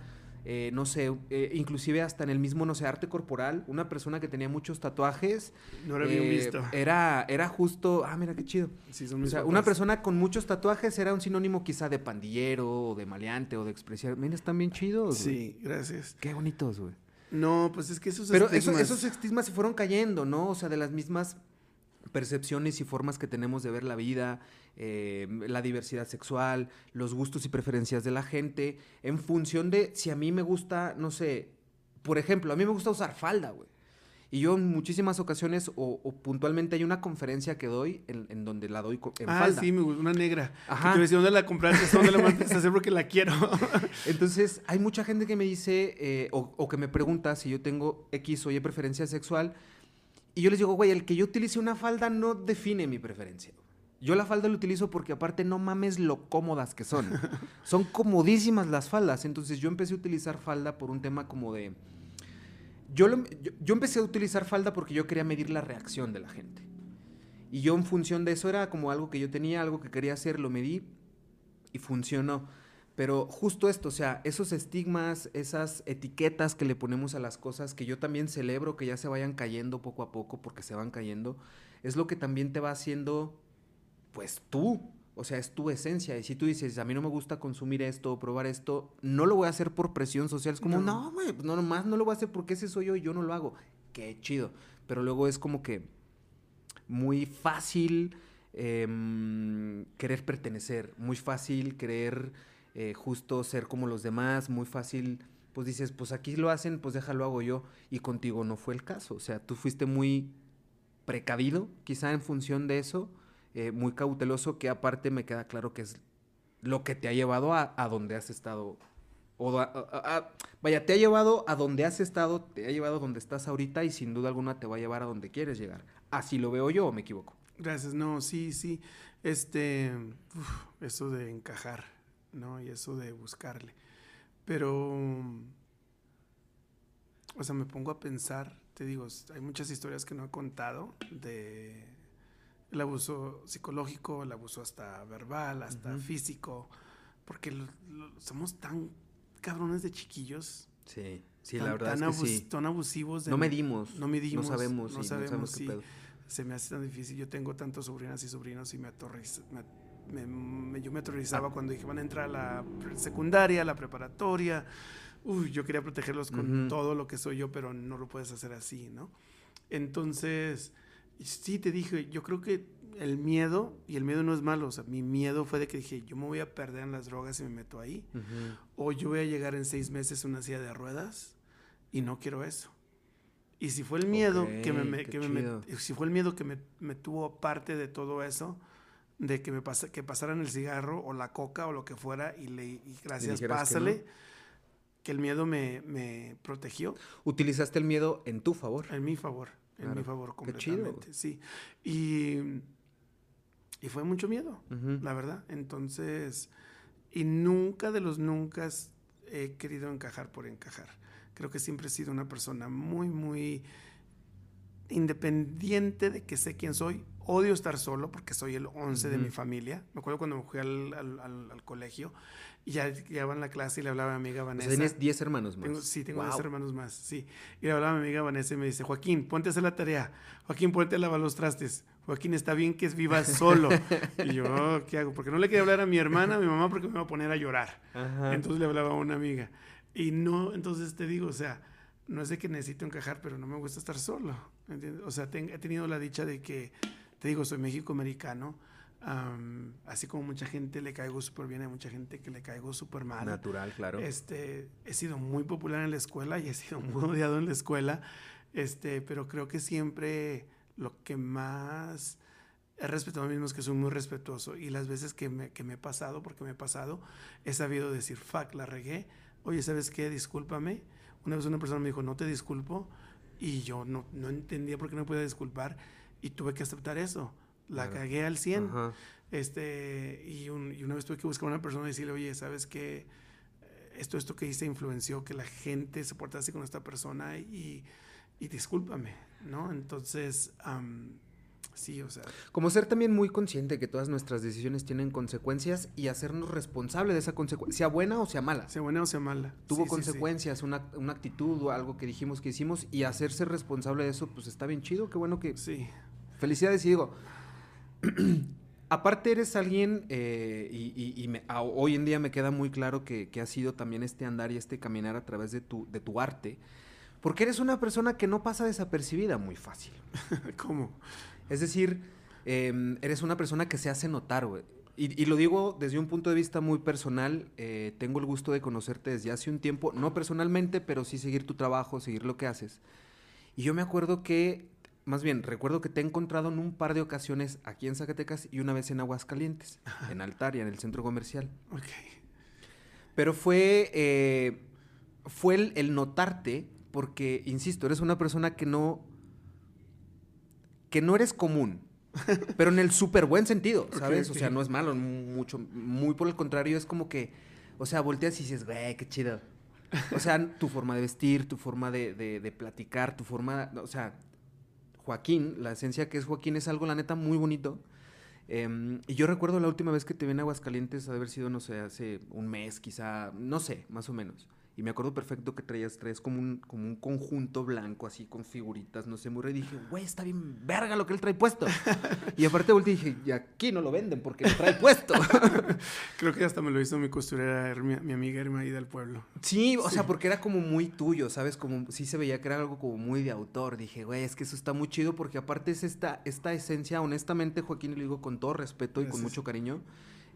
eh, no sé, eh, inclusive hasta en el mismo, no sé, arte corporal, una persona que tenía muchos tatuajes. No era bien visto. Era, era justo, ah, mira qué chido. o sea, una persona con muchos tatuajes era un sinónimo quizá de pandillero, o de maleante, o de expresión. Mira, están bien chidos. Sí, gracias. Qué bonitos, güey. No, pues es que esos Pero esos estigmas se fueron cayendo, ¿no? O sea, de las mismas percepciones y formas que tenemos de ver la vida, eh, la diversidad sexual, los gustos y preferencias de la gente, en función de si a mí me gusta, no sé, por ejemplo, a mí me gusta usar falda, güey. Y yo en muchísimas ocasiones o, puntualmente hay una conferencia que doy en, donde la doy en ah, sí, una negra. Ajá. Que te decía, ¿dónde la compraste? ¿Dónde la <laughs> mandaste a hacer? Porque la quiero. <laughs> Entonces, hay mucha gente que me dice eh, o, que me pregunta si yo tengo X o Y preferencia sexual. Y yo les digo, güey, el que yo utilice una falda no define mi preferencia. Yo la falda la utilizo porque aparte no mames lo cómodas que son. <laughs> son comodísimas las faldas. Entonces yo empecé a utilizar falda por un tema como de yo, yo, empecé a utilizar falda porque yo quería medir la reacción de la gente. Y yo en función de eso era como algo que yo tenía, algo que quería hacer, lo medí y funcionó. Pero justo esto, o sea, esos estigmas, esas etiquetas que le ponemos a las cosas, que yo también celebro que ya se vayan cayendo poco a poco porque se van cayendo, es lo que también te va haciendo, pues tú, o sea, es tu esencia. Y si tú dices, a mí no me gusta consumir esto o probar esto, no lo voy a hacer por presión social. Es como, no, güey, pues no, nomás no lo voy a hacer porque ese soy yo y yo no lo hago. Qué chido. Pero luego es como que muy fácil em, querer pertenecer, muy fácil querer eh, justo ser como los demás, muy fácil, pues dices, pues aquí lo hacen, pues déjalo hago yo. Y contigo no fue el caso. O sea, tú fuiste muy precavido, quizá en función de eso eh, muy cauteloso, que aparte me queda claro que es lo que te ha llevado a, donde has estado O vaya, te ha llevado a donde has estado, te ha llevado a donde estás ahorita y sin duda alguna te va a llevar a donde quieres llegar. Así lo veo yo o me equivoco. Gracias, no, sí, sí. Este, eso de encajar, ¿no? Y eso de buscarle. Pero, o sea, me pongo a pensar, te digo, hay muchas historias que no he contado de el abuso psicológico, el abuso hasta verbal, hasta físico, porque somos tan cabrones de chiquillos. Sí, sí, la verdad es que sí. Tan abusivos. no medimos. No medimos. No sabemos. No sabemos, sí, Se me hace tan difícil. Yo tengo tantos sobrinas y sobrinos y me atorriza, me, yo me aterrorizaba cuando dije van a entrar a la secundaria, a la preparatoria. Uy, yo quería protegerlos con todo lo que soy yo, pero no lo puedes hacer así, ¿no? Entonces, sí te dije, yo creo que el miedo, y el miedo no es malo, o sea, mi miedo fue de que dije, yo me voy a perder en las drogas y me meto ahí, o yo voy a llegar en seis meses a una silla de ruedas y no quiero eso. Y si fue el miedo que me, que me, si fue el miedo que me, me, tuvo parte de todo eso, de que me pasa, que pasaran el cigarro o la coca o lo que fuera y le gracias, pásale. Que, el miedo me, me, protegió. Utilizaste el miedo en tu favor. En mi favor, en mi favor completamente. Sí. Y, y fue mucho miedo, la verdad. Entonces, y nunca de los nunca he querido encajar por encajar. Creo que siempre he sido una persona muy, muy independiente de que sé quién soy, odio estar solo porque soy el 11 de mi familia. Me acuerdo cuando me fui al, al, colegio y ya llegaba en la clase y le hablaba a mi amiga Vanessa. ¿Tienes 10 hermanos más? sí, tengo 10 hermanos más, sí. Y le hablaba a mi amiga Vanessa y me dice, Joaquín, ponte a hacer la tarea. Joaquín, ponte a lavar los trastes. Joaquín, está bien que vivas <laughs> solo. y yo, oh, ¿qué hago? Porque no le quería hablar a mi hermana, a mi mamá, porque me iba a poner a llorar. Entonces le hablaba a una amiga. Y no, entonces te digo, o sea, no es de que necesito encajar, pero no me gusta estar solo. O sea, he tenido la dicha de que te digo, soy México-americano. Así como mucha gente le caigo súper bien, hay mucha gente que le caigo súper mal. Natural, claro. Este, he sido muy popular en la escuela y he sido <laughs> muy odiado en la escuela, este, pero creo que siempre lo que más he respetado a mí mismo es que soy muy respetuoso y las veces que me, que me he pasado, porque me he pasado, he sabido decir, fuck, la regué, oye, ¿sabes qué? Discúlpame. Una vez una persona me dijo, no te disculpo, y yo no, no entendía por qué no podía disculpar y tuve que aceptar eso. La cagué al 100. Este, y, una vez tuve que buscar a una persona y decirle, oye, ¿sabes qué? Esto, esto que hice influenció que la gente se portase con esta persona y, y discúlpame, ¿no? Entonces, sí, o sea. Como ser también muy consciente que todas nuestras decisiones tienen consecuencias y hacernos responsable de esa consecuencia, sea buena o sea mala. Sea buena o sea mala. Tuvo consecuencias, Una, una, actitud o algo que dijimos que hicimos y hacerse responsable de eso, pues está bien chido, qué bueno que... Sí Felicidades y digo, <clears throat> aparte eres alguien, eh, y, hoy en día me queda muy claro que, que ha sido también este andar y este caminar a través de tu, de tu arte, porque eres una persona que no pasa desapercibida muy fácil. <laughs> ¿Cómo? Es decir, em, eres una persona que se hace notar, güey. Y, lo digo desde un punto de vista muy personal. Eh, tengo el gusto de conocerte desde hace un tiempo, no personalmente, pero sí seguir tu trabajo, seguir lo que haces. Y yo me acuerdo que más bien, recuerdo que te he encontrado en un par de ocasiones aquí en Zacatecas y una vez en Aguascalientes, en Altaria, en el centro comercial. Ok. Pero fue, eh, fue el, notarte, porque, insisto, eres una persona que no, que no eres común, <laughs> pero en el súper buen sentido, ¿sabes? O sea, no es malo, mucho, muy por el contrario, es como que, o sea, volteas y dices, güey, qué chido. O sea, tu forma de vestir, tu forma de, de, de platicar, tu forma, o sea, Joaquín, la esencia que es Joaquín es algo, la neta, muy bonito. Em, y yo recuerdo la última vez que te vi en Aguascalientes, haber sido, no sé, hace un mes, quizá, no sé, más o menos. Y me acuerdo perfecto que traías, traes como un, como un conjunto blanco, así con figuritas, no sé, muy re. Y dije, güey, está bien verga lo que él trae puesto. <laughs> y aparte volteé y dije, y aquí no lo venden porque lo trae puesto. <laughs> Creo que hasta me lo hizo mi costurera, mi, mi amiga Irma ahí del pueblo. Sí, o sea, porque era como muy tuyo, ¿sabes? Como sí se veía que era algo como muy de autor. Dije, güey, es que eso está muy chido porque aparte es esta, esta esencia, honestamente, Joaquín, le digo con todo respeto y con mucho cariño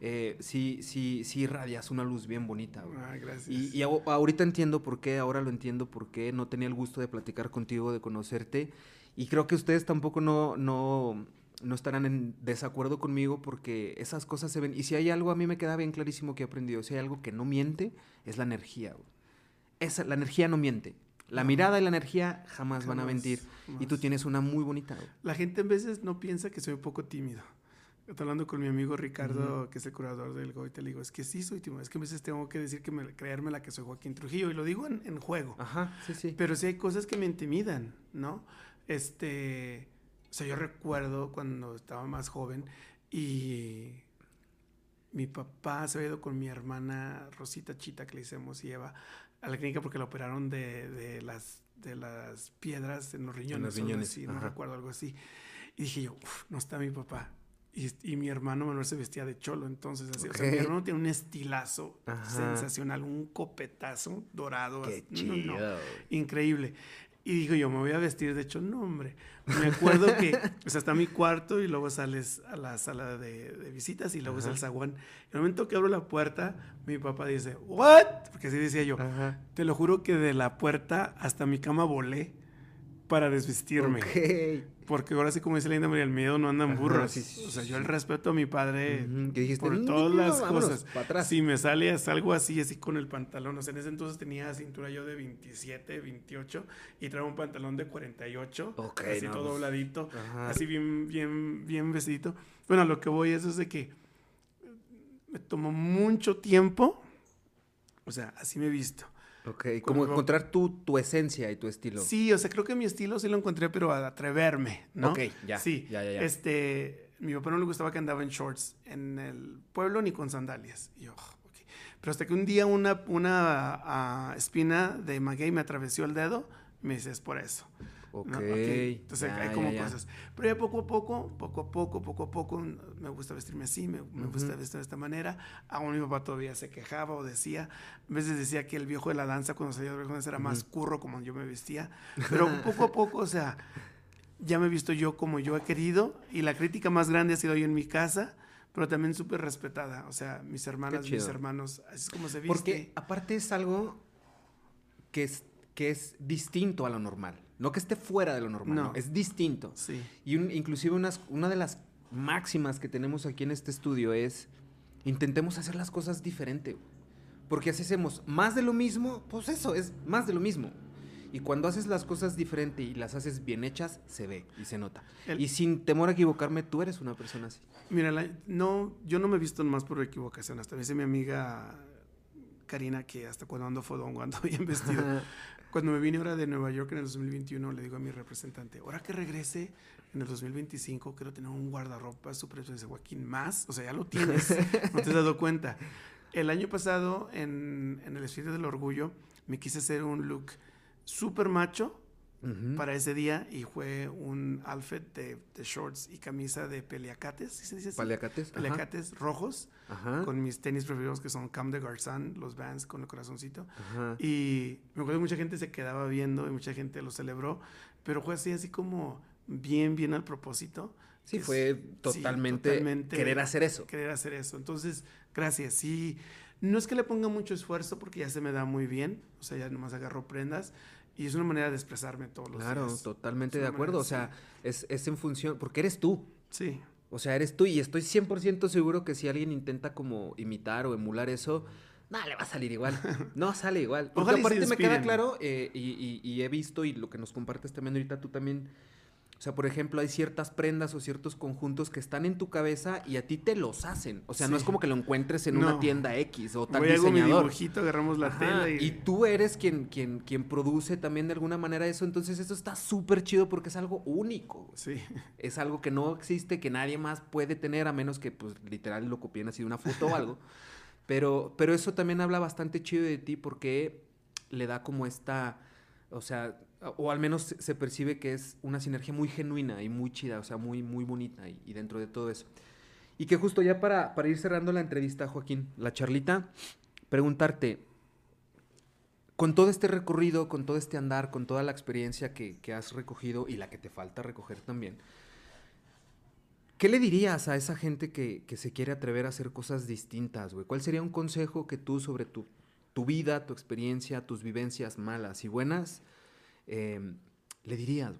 eh, sí, sí, sí irradias una luz bien bonita. Ah, gracias. Y, ahorita entiendo por qué, ahora lo entiendo por qué, no tenía el gusto de platicar contigo, de conocerte. Y creo que ustedes tampoco no, no, no estarán en desacuerdo conmigo porque esas cosas se ven. Y si hay algo, a mí me queda bien clarísimo que he aprendido. Si hay algo que no miente, es la energía. Esa, la energía no miente. La mirada y la energía jamás, van a mentir. Y tú tienes una muy bonita. La gente a veces no piensa que soy un poco tímido. Estoy hablando con mi amigo Ricardo, que es el curador del Goite, le digo, es que sí soy tímido, es que a veces tengo que decir que me, creerme la que soy Joaquín Trujillo, y lo digo en, en juego. Ajá, sí, sí. Pero sí hay cosas que me intimidan, ¿no? Este, o sea, yo recuerdo cuando estaba más joven y mi papá se había ido con mi hermana Rosita Chita, que le hicimos, y Eva, a la clínica porque la operaron de, de las, de las piedras en los riñones. En los riñones. no recuerdo algo así. Y dije yo, no está mi papá. Y, mi hermano Manuel se vestía de cholo, entonces así. O sea, mi hermano tiene un estilazo sensacional, un copetazo dorado. Qué chido. increíble. Y digo yo, me voy a vestir de hecho, no, hombre. Me acuerdo que, o sea, está mi cuarto y luego sales a la sala de, visitas y luego es el zaguán. En el momento que abro la puerta, mi papá dice, ¿what? Porque así decía yo. Te lo juro que de la puerta hasta mi cama volé para desvestirme. Porque ahora sí, como dice Linda María, el miedo no anda en burros. o sea, yo el respeto a mi padre por todas las cosas. Si me sale algo así, así con el pantalón. O sea, en ese entonces tenía cintura yo de 27, 28 y traía un pantalón de 48. así todo pues, dobladito. Así bien, bien, bien vestidito. Bueno, lo que voy es, es de que me tomó mucho tiempo. O sea, así me he visto Ok, como encontrar tu, tu esencia y tu estilo. Sí, o sea, creo que mi estilo sí lo encontré, pero a atreverme, ¿no? Ok, ya. Sí, ya, ya, ya. Este, mi papá no le gustaba que andaba en shorts en el pueblo ni con sandalias. Y yo, ok. Pero hasta que un día una, una uh, espina de maguey me atravesó el dedo, me dice, es por eso. Ok. okay. Entonces hay como cosas. Pero ya poco a poco, poco a poco, poco a poco, me gusta vestirme así, me, me gusta vestirme de esta manera. Aún mi papá todavía se quejaba o decía, a veces decía que el viejo de la danza cuando salía de la era más curro como yo me vestía. Pero <laughs> poco a poco, o sea, ya me he visto yo como yo he querido y la crítica más grande ha sido yo en mi casa pero también súper respetada. O sea, mis hermanas, mis hermanos, así es como se viste. Porque aparte es algo que es, que es distinto a lo normal. No que esté fuera de lo normal, no. es distinto. Sí. Y inclusive una de las máximas que tenemos aquí en este estudio es intentemos hacer las cosas diferente. Porque así hacemos más de lo mismo, pues eso, es más de lo mismo. Y cuando haces las cosas diferente y las haces bien hechas, se ve y se nota. y sin temor a equivocarme, tú eres una persona así. Mira, no, yo no me he visto más por equivocación. Hasta me dice mi amiga Karina que hasta cuando ando fodongo ando <laughs> bien vestido. Cuando me vine ahora de Nueva York en el 2021, le digo a mi representante, ahora que regrese en el 2025, quiero tener un guardarropa super de Joaquín más. O sea, ya lo tienes, <laughs> no te has dado cuenta. El año pasado, en, en el desfile del orgullo, me quise hacer un look súper macho, para ese día y fue un outfit de, shorts y camisa de peleacates, ¿sí se dice así? Peleacates. Peleacates rojos, con mis tenis preferidos que son Cam de Garzán, los Vans con el corazoncito. Y me acuerdo que mucha gente se quedaba viendo y mucha gente lo celebró, pero fue así, así como bien, bien al propósito. Sí, fue totalmente, querer hacer eso. Querer hacer eso. Entonces, gracias. Sí, no es que le ponga mucho esfuerzo porque ya se me da muy bien, o sea, ya nomás agarro prendas, y es una manera de expresarme todos los días. Claro, totalmente de acuerdo. o sea, es, es, en función, porque eres tú. Sí. O sea, eres tú y estoy 100% seguro que si alguien intenta como imitar o emular eso, no, le va a salir igual. <laughs> No sale igual. Porque aparte me queda claro eh, y, y, y, he visto y lo que nos compartes también ahorita tú también o sea, por ejemplo, hay ciertas prendas o ciertos conjuntos que están en tu cabeza y a ti te los hacen. O sea, no es como que lo encuentres en una tienda X o tal Voy diseñador. mi dibujito, agarramos la tela y... y... tú eres quien, quien, quien produce también de alguna manera eso. Entonces, eso está súper chido porque es algo único. Sí. Es algo que no existe, que nadie más puede tener, a menos que, pues, literal lo copien así de una foto o algo. <laughs> Pero, pero eso también habla bastante chido de ti porque le da como esta... O sea, o al menos se percibe que es una sinergia muy genuina y muy chida, o sea, muy, muy bonita y, dentro de todo eso. Y que justo ya para, para, ir cerrando la entrevista, Joaquín, la charlita, preguntarte, con todo este recorrido, con todo este andar, con toda la experiencia que, que has recogido y la que te falta recoger también, ¿qué le dirías a esa gente que, que se quiere atrever a hacer cosas distintas, güey? ¿Cuál sería un consejo que tú sobre tu, tu vida, tu experiencia, tus vivencias malas y buenas, Em, le diría,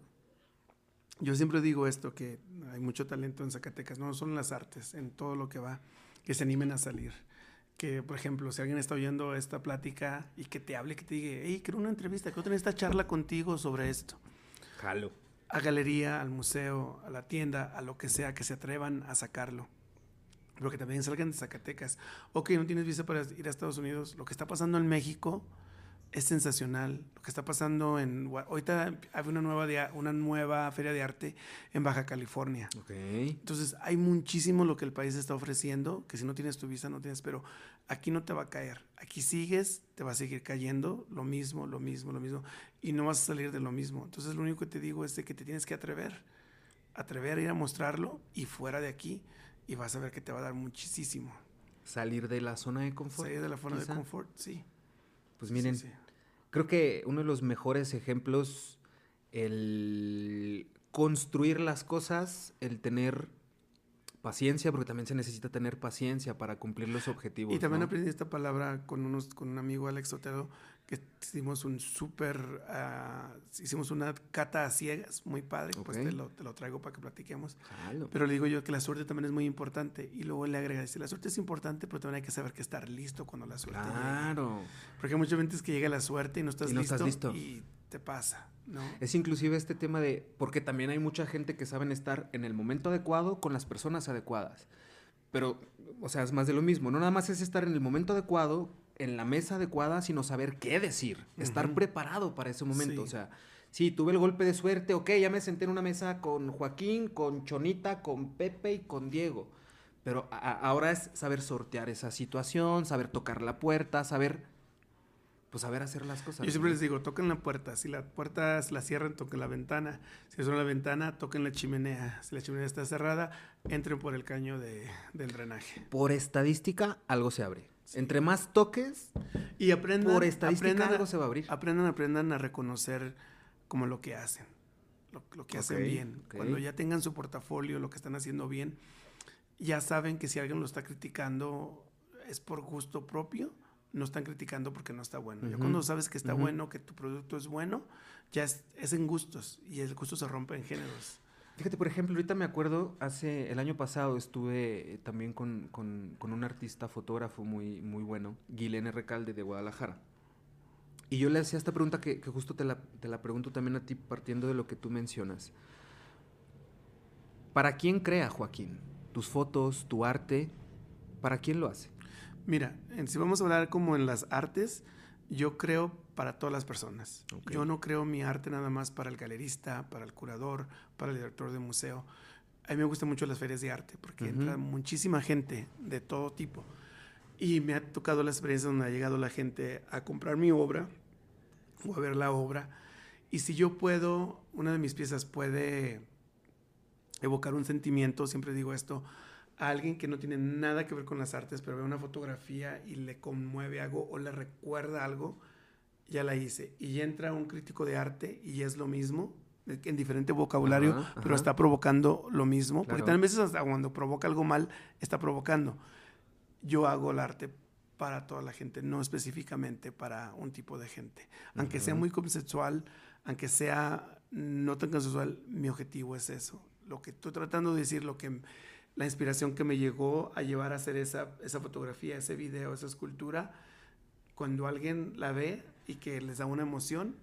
Yo siempre digo esto, que hay mucho talento en Zacatecas, no son las artes, en todo lo que va, que se animen a salir. Que, por ejemplo, si alguien está oyendo esta plática y que te hable, que te diga, hey, quiero una entrevista, quiero tener esta charla contigo sobre esto. Jalo. A galería, al museo, a la tienda, a lo que sea, que se atrevan a sacarlo. Pero que también salgan de Zacatecas. Ok, no tienes visa para ir a Estados Unidos. Lo que está pasando en México es sensacional. Lo que está pasando en... Ahorita hay una nueva, una nueva feria de arte en Baja California. Okay. Entonces hay muchísimo lo que el país está ofreciendo, que si no tienes tu visa no tienes, pero aquí no te va a caer. Aquí sigues, te va a seguir cayendo lo mismo, lo mismo, lo mismo, y no vas a salir de lo mismo. Entonces lo único que te digo es de que te tienes que atrever, atrever a ir a mostrarlo y fuera de aquí, y vas a ver que te va a dar muchísimo. Salir de la zona de confort. Salir de la zona de confort, sí. Pues miren, creo que uno de los mejores ejemplos, el construir las cosas, el tener paciencia, porque también se necesita tener paciencia para cumplir los objetivos. Y también aprendí esta palabra con, unos, con un amigo, Alex Otero, que hicimos un súper, uh, hicimos una cata a ciegas, muy padre, pues te lo, te lo, traigo para que platiquemos. Pero le digo yo que la suerte también es muy importante. Y luego le agrega, dice, la suerte es importante, pero también hay que saber que estar listo cuando la suerte Claro. Porque muchas veces que llega la suerte y no estás, listo, listo, y te pasa, ¿no? Es inclusive este tema de, porque también hay mucha gente que saben estar en el momento adecuado con las personas adecuadas. Pero, o sea, es más de lo mismo. No nada más es estar en el momento adecuado en la mesa adecuada, sino saber qué decir, estar preparado para ese momento. O sea, sí, tuve el golpe de suerte, ok, ya me senté en una mesa con Joaquín, con Chonita, con Pepe y con Diego. Pero ahora es saber sortear esa situación, saber tocar la puerta, saber, pues saber hacer las cosas. Yo siempre les digo, toquen la puerta. Si la puerta la cierran, toquen la ventana. Si es la ventana, toquen la chimenea. Si la chimenea está cerrada, entren por el caño de, del drenaje. Por estadística, algo se abre. Entre más toques y aprendan, por estadística algo se va a abrir. Aprendan, aprendan a reconocer como lo que hacen, lo, que hacen bien. Cuando ya tengan su portafolio, lo que están haciendo bien, ya saben que si alguien lo está criticando es por gusto propio, no están criticando porque no está bueno. Ya cuando sabes que está bueno, que tu producto es bueno, ya es, es en gustos y el gusto se rompe en géneros. Fíjate, por ejemplo, ahorita me acuerdo, hace el año pasado estuve eh, también con, un artista fotógrafo muy, muy bueno, Guilén Recalde de Guadalajara. Y yo le hacía esta pregunta que, justo te la, te la, pregunto también a ti, partiendo de lo que tú mencionas. ¿Para quién crea Joaquín? ¿Tus fotos, tu arte? ¿Para quién lo hace? Mira, si vamos a hablar como en las artes, yo creo para todas las personas. Yo no creo mi arte nada más para el galerista, para el curador, para el director de museo. A mí me gustan mucho las ferias de arte porque entra muchísima gente de todo tipo. Y me ha tocado la experiencia donde ha llegado la gente a comprar mi obra o a ver la obra. Y si yo puedo, una de mis piezas puede evocar un sentimiento, siempre digo esto, a alguien que no tiene nada que ver con las artes, pero ve una fotografía y le conmueve algo o le recuerda algo, ya la hice. Y entra un crítico de arte y es lo mismo, en diferente vocabulario, pero está provocando lo mismo. Porque también veces hasta cuando provoca algo mal, está provocando. Yo hago el arte para toda la gente, no específicamente para un tipo de gente. Aunque sea muy conceptual, aunque sea no tan conceptual, mi objetivo es eso. Lo que estoy tratando de decir, lo que la inspiración que me llegó a llevar a hacer esa, esa fotografía, ese video, esa escultura, cuando alguien la ve y que les da una emoción,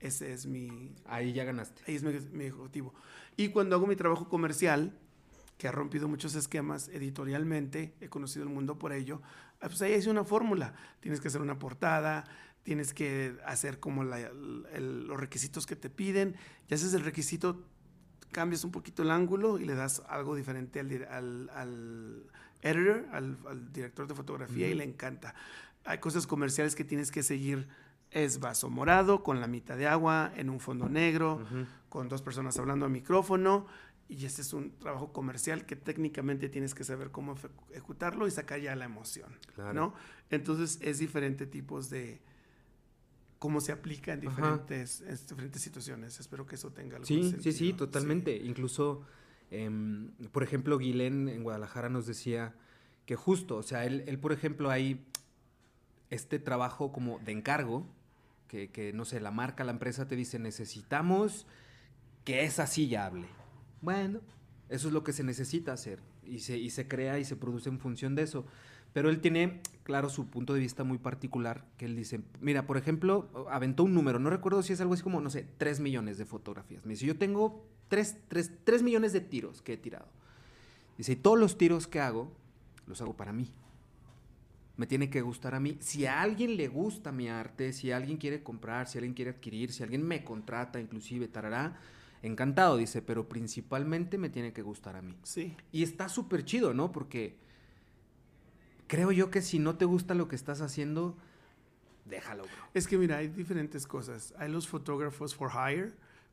ese es mi... Ahí ya ganaste. Ahí es mi, objetivo. Y cuando hago mi trabajo comercial, que ha rompido muchos esquemas editorialmente, he conocido el mundo por ello, ah, pues ahí es una fórmula. Tienes que hacer una portada, tienes que hacer como los requisitos que te piden, y haces el requisito, cambias un poquito el ángulo y le das algo diferente al, al, editor, al, director de fotografía y le encanta. Hay cosas comerciales que tienes que seguir. Es vaso morado con la mitad de agua en un fondo negro, con dos personas hablando al micrófono. Y ese es un trabajo comercial que técnicamente tienes que saber cómo ejecutarlo y sacar ya la emoción, ¿no? Entonces es diferente tipos de, cómo se aplica en diferentes, diferentes situaciones. Espero que eso tenga algo Sí, sí, sí, totalmente. Incluso, em, por ejemplo, Guilén en Guadalajara nos decía que justo, o sea, él, él, por ejemplo, hay este trabajo como de encargo, que, no sé, la marca, la empresa te dice, necesitamos que esa silla hable. Bueno, eso es lo que se necesita hacer y se, y se crea y se produce en función de eso. Pero él tiene, claro, su punto de vista muy particular, que él dice, mira, por ejemplo, aventó un número, no recuerdo si es algo así como, no sé, 3 millones de fotografías. Me dice, yo tengo 3, millones de tiros que he tirado. Dice, y todos los tiros que hago, los hago para mí. Me tiene que gustar a mí. Si a alguien le gusta mi arte, si alguien quiere comprar, si alguien quiere adquirir, si alguien me contrata, inclusive, tarará, encantado, dice, pero principalmente me tiene que gustar a mí. Sí. Y está súper chido, ¿no? Porque creo yo que si no te gusta lo que estás haciendo, déjalo, bro. Es que mira, hay diferentes cosas. Hay los fotógrafos for hire,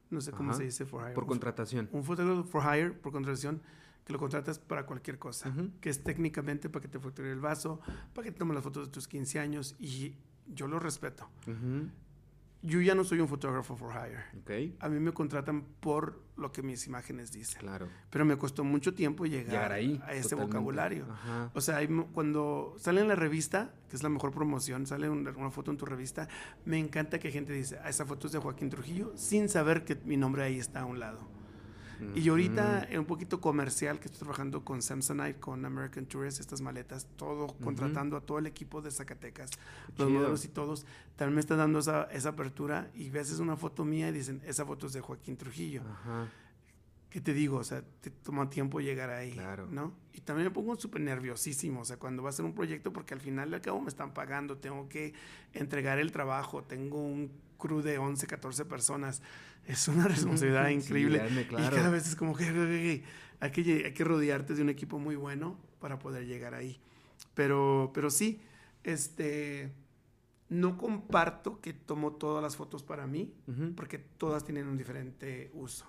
no sé cómo se dice for hire. Por contratación. Un fotógrafo for hire, por contratación, que lo contratas para cualquier cosa, que es técnicamente para que te fotografie el vaso, para que te tomes las fotos de tus 15 años y yo lo respeto yo ya no soy un fotógrafo for hire. Okay. A mí me contratan por lo que mis imágenes dicen. Claro. Pero me costó mucho tiempo llegar, ahí, a ese vocabulario. O sea, cuando sale en la revista, que es la mejor promoción, sale una, foto en tu revista, me encanta que gente dice, ah, esa foto es de Joaquín Trujillo, sin saber que mi nombre ahí está a un lado. Y ahorita, en un poquito comercial, que estoy trabajando con Samsonite, con American Tourist, estas maletas, todo, contratando a todo el equipo de Zacatecas, los modelos y todos, también me está dando esa, esa apertura y ves una foto mía y dicen, esa foto es de Joaquín Trujillo. Ajá. ¿Qué te digo? O sea, te toma tiempo llegar ahí, claro. ¿no? Y también me pongo súper nerviosísimo, o sea, cuando va a ser un proyecto, porque al final al cabo me están pagando, tengo que entregar el trabajo, tengo un crew de 11, 14 personas es una <laughs> responsabilidad increíble. Y cada vez es como que hay, que hay que rodearte de un equipo muy bueno para poder llegar ahí. Pero, pero sí, este, no comparto que tomo todas las fotos para mí, porque todas tienen un diferente uso.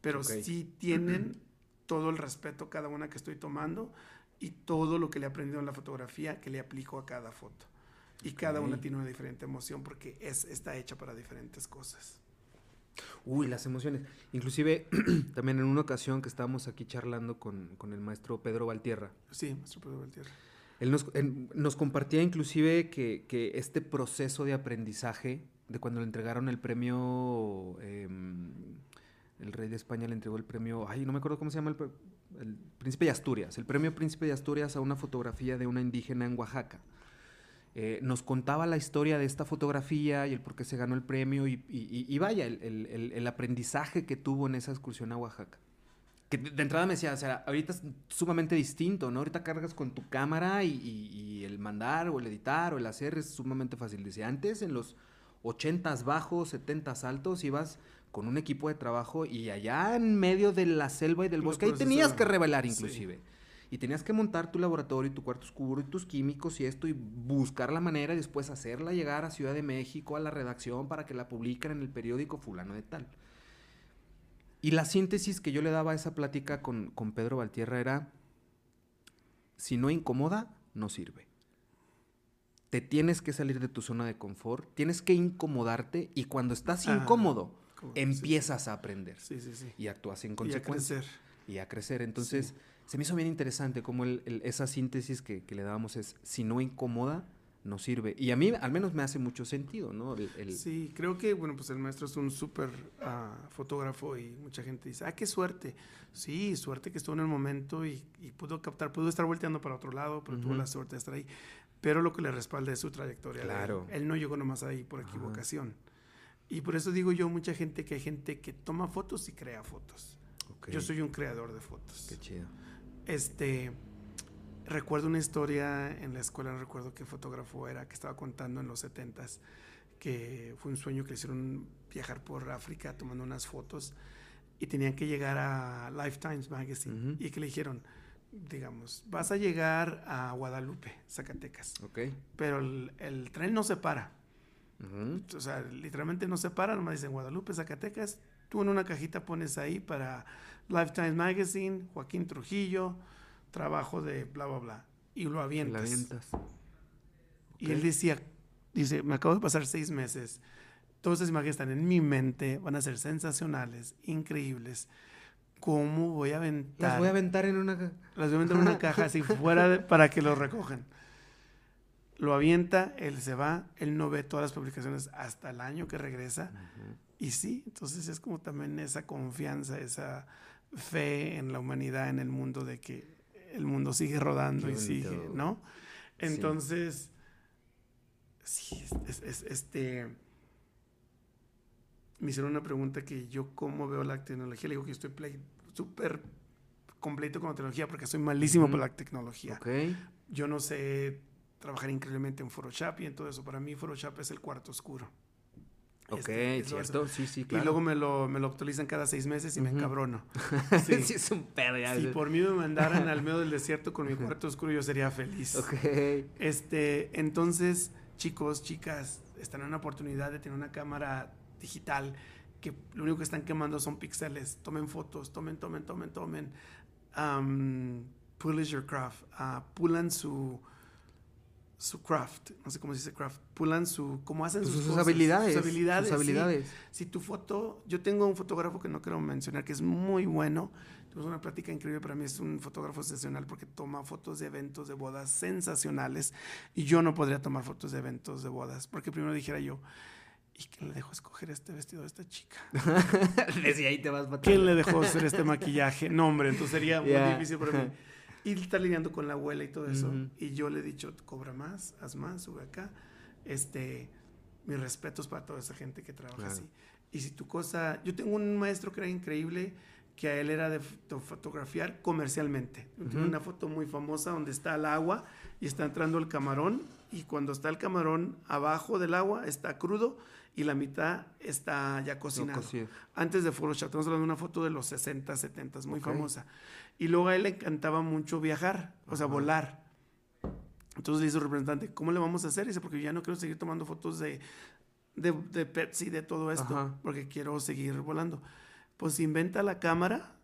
Pero sí tienen <clears throat> todo el respeto cada una que estoy tomando y todo lo que le he aprendido en la fotografía que le aplico a cada foto. Y cada una tiene una diferente emoción porque es, está hecha para diferentes cosas. Uy, las emociones. Inclusive, <clears throat> también en una ocasión que estábamos aquí charlando con, el maestro Pedro Valtierra. Sí, maestro Pedro Valtierra. Él nos, compartía inclusive que, este proceso de aprendizaje, de cuando le entregaron el premio, em, el rey de España le entregó el premio, ay, no me acuerdo cómo se llama el, el Príncipe de Asturias, el premio Príncipe de Asturias a una fotografía de una indígena en Oaxaca. Eh, nos contaba la historia de esta fotografía y el por qué se ganó el premio y, vaya, el, aprendizaje que tuvo en esa excursión a Oaxaca. Que de, entrada me decía, o sea, ahorita es sumamente distinto, ¿no? Ahorita cargas con tu cámara y, el mandar o el editar o el hacer es sumamente fácil. Dice, antes en los 80s bajos, 70s altos, ibas con un equipo de trabajo y allá en medio de la selva y del bosque, ahí tenías que revelar inclusive y tenías que montar tu laboratorio y tu cuarto oscuro y tus químicos y esto y buscar la manera y después hacerla llegar a Ciudad de México, a la redacción para que la publiquen en el periódico fulano de tal. Y la síntesis que yo le daba a esa plática con, con Pedro Valtierra era, si no incomoda, no sirve. Te tienes que salir de tu zona de confort, tienes que incomodarte y cuando estás incómodo, empiezas a aprender. y actúas en consecuencia. Y a crecer. Y a crecer. Entonces, se me hizo bien interesante cómo esa síntesis que, le dábamos es, si no incomoda, no sirve. Y a mí al menos me hace mucho sentido, ¿no? Sí, creo que, bueno, pues el maestro es un súper ah, fotógrafo y mucha gente dice, ah, qué suerte. Sí, suerte que estuvo en el momento y, pudo captar, pudo estar volteando para otro lado, pero tuvo la suerte de estar ahí. Pero lo que le respalda es su trayectoria. Claro. Él, no llegó nomás ahí por equivocación. Y por eso digo yo, mucha gente que hay gente que toma fotos y crea fotos. Yo soy un creador de fotos. Qué chido. Este, recuerdo una historia en la escuela, no recuerdo qué fotógrafo era, que estaba contando en los setentas, que fue un sueño que le hicieron viajar por África tomando unas fotos y tenían que llegar a Lifetimes Magazine y que le dijeron, digamos, vas a llegar a Guadalupe, Zacatecas. Pero el, tren no se para. O sea, literalmente no se para, nomás dicen Guadalupe, Zacatecas. Tú en una cajita pones ahí para Lifetime Magazine, Joaquín Trujillo, trabajo de bla, bla, bla. Y lo avientas. avientas. Y él decía, dice, me acabo de pasar seis meses. Todas esas imágenes están en mi mente, van a ser sensacionales, increíbles. ¿Cómo voy a aventar? Las voy a aventar en una caja. Las voy a aventar en una caja así <laughs> fuera para que lo recojan. Lo avienta, él se va, él no ve todas las publicaciones hasta el año que regresa. Y sí, entonces es como también esa confianza, esa fe en la humanidad, en el mundo, de que el mundo sigue rodando y sigue, ¿no? Entonces, sí, es, este... Me hicieron una pregunta que yo cómo veo la tecnología. Le digo que estoy súper completo con la tecnología porque soy malísimo por la tecnología. Yo no sé trabajar increíblemente en Photoshop y en todo eso. Para mí Photoshop es el cuarto oscuro. Ok, este, cierto, sí, sí, claro. Y luego me lo, me lo actualizan cada seis meses y me encabrono. <laughs> Sí. sí, es un pedo Si por mí me mandaran al medio del desierto con mi cuarto oscuro, yo sería feliz. Ok. Este, entonces, chicos, chicas, están en una oportunidad de tener una cámara digital que lo único que están quemando son píxeles. Tomen fotos, tomen, tomen, tomen, tomen. Um, your craft. Uh, pulan su su craft, no sé cómo se dice craft, pulan su, cómo hacen pues sus, sus, habilidades, sus habilidades. Sus habilidades. Si tu foto, yo tengo un fotógrafo que no quiero mencionar, que es muy bueno, tuvimos una plática increíble, para mí es un fotógrafo excepcional porque toma fotos de eventos de bodas sensacionales y yo no podría tomar fotos de eventos de bodas, porque primero dijera yo, ¿y quién le dejó escoger este vestido a esta chica? <laughs> Desde ahí te vas matando. ¿Quién le dejó hacer este maquillaje? No, hombre, entonces sería muy difícil para mí. Y está lidiando con la abuela y todo eso. Y yo le he dicho, cobra más, haz más, sube acá. Este, mis respetos para toda esa gente que trabaja así. Y si tu cosa, yo tengo un maestro que era increíble, que a él era de fotografiar comercialmente. Tiene una foto muy famosa donde está el agua y está entrando el camarón y cuando está el camarón abajo del agua está crudo y la mitad está ya cocinado. Antes de Photoshop, estamos hablando de una foto de los 60, 70, muy famosa. Y luego a él le encantaba mucho viajar, o sea, volar. Entonces le hizo representante, ¿cómo le vamos a hacer? dice, porque ya no quiero seguir tomando fotos de, de, de Pepsi, de todo esto, porque quiero seguir volando. Pues inventa la cámara,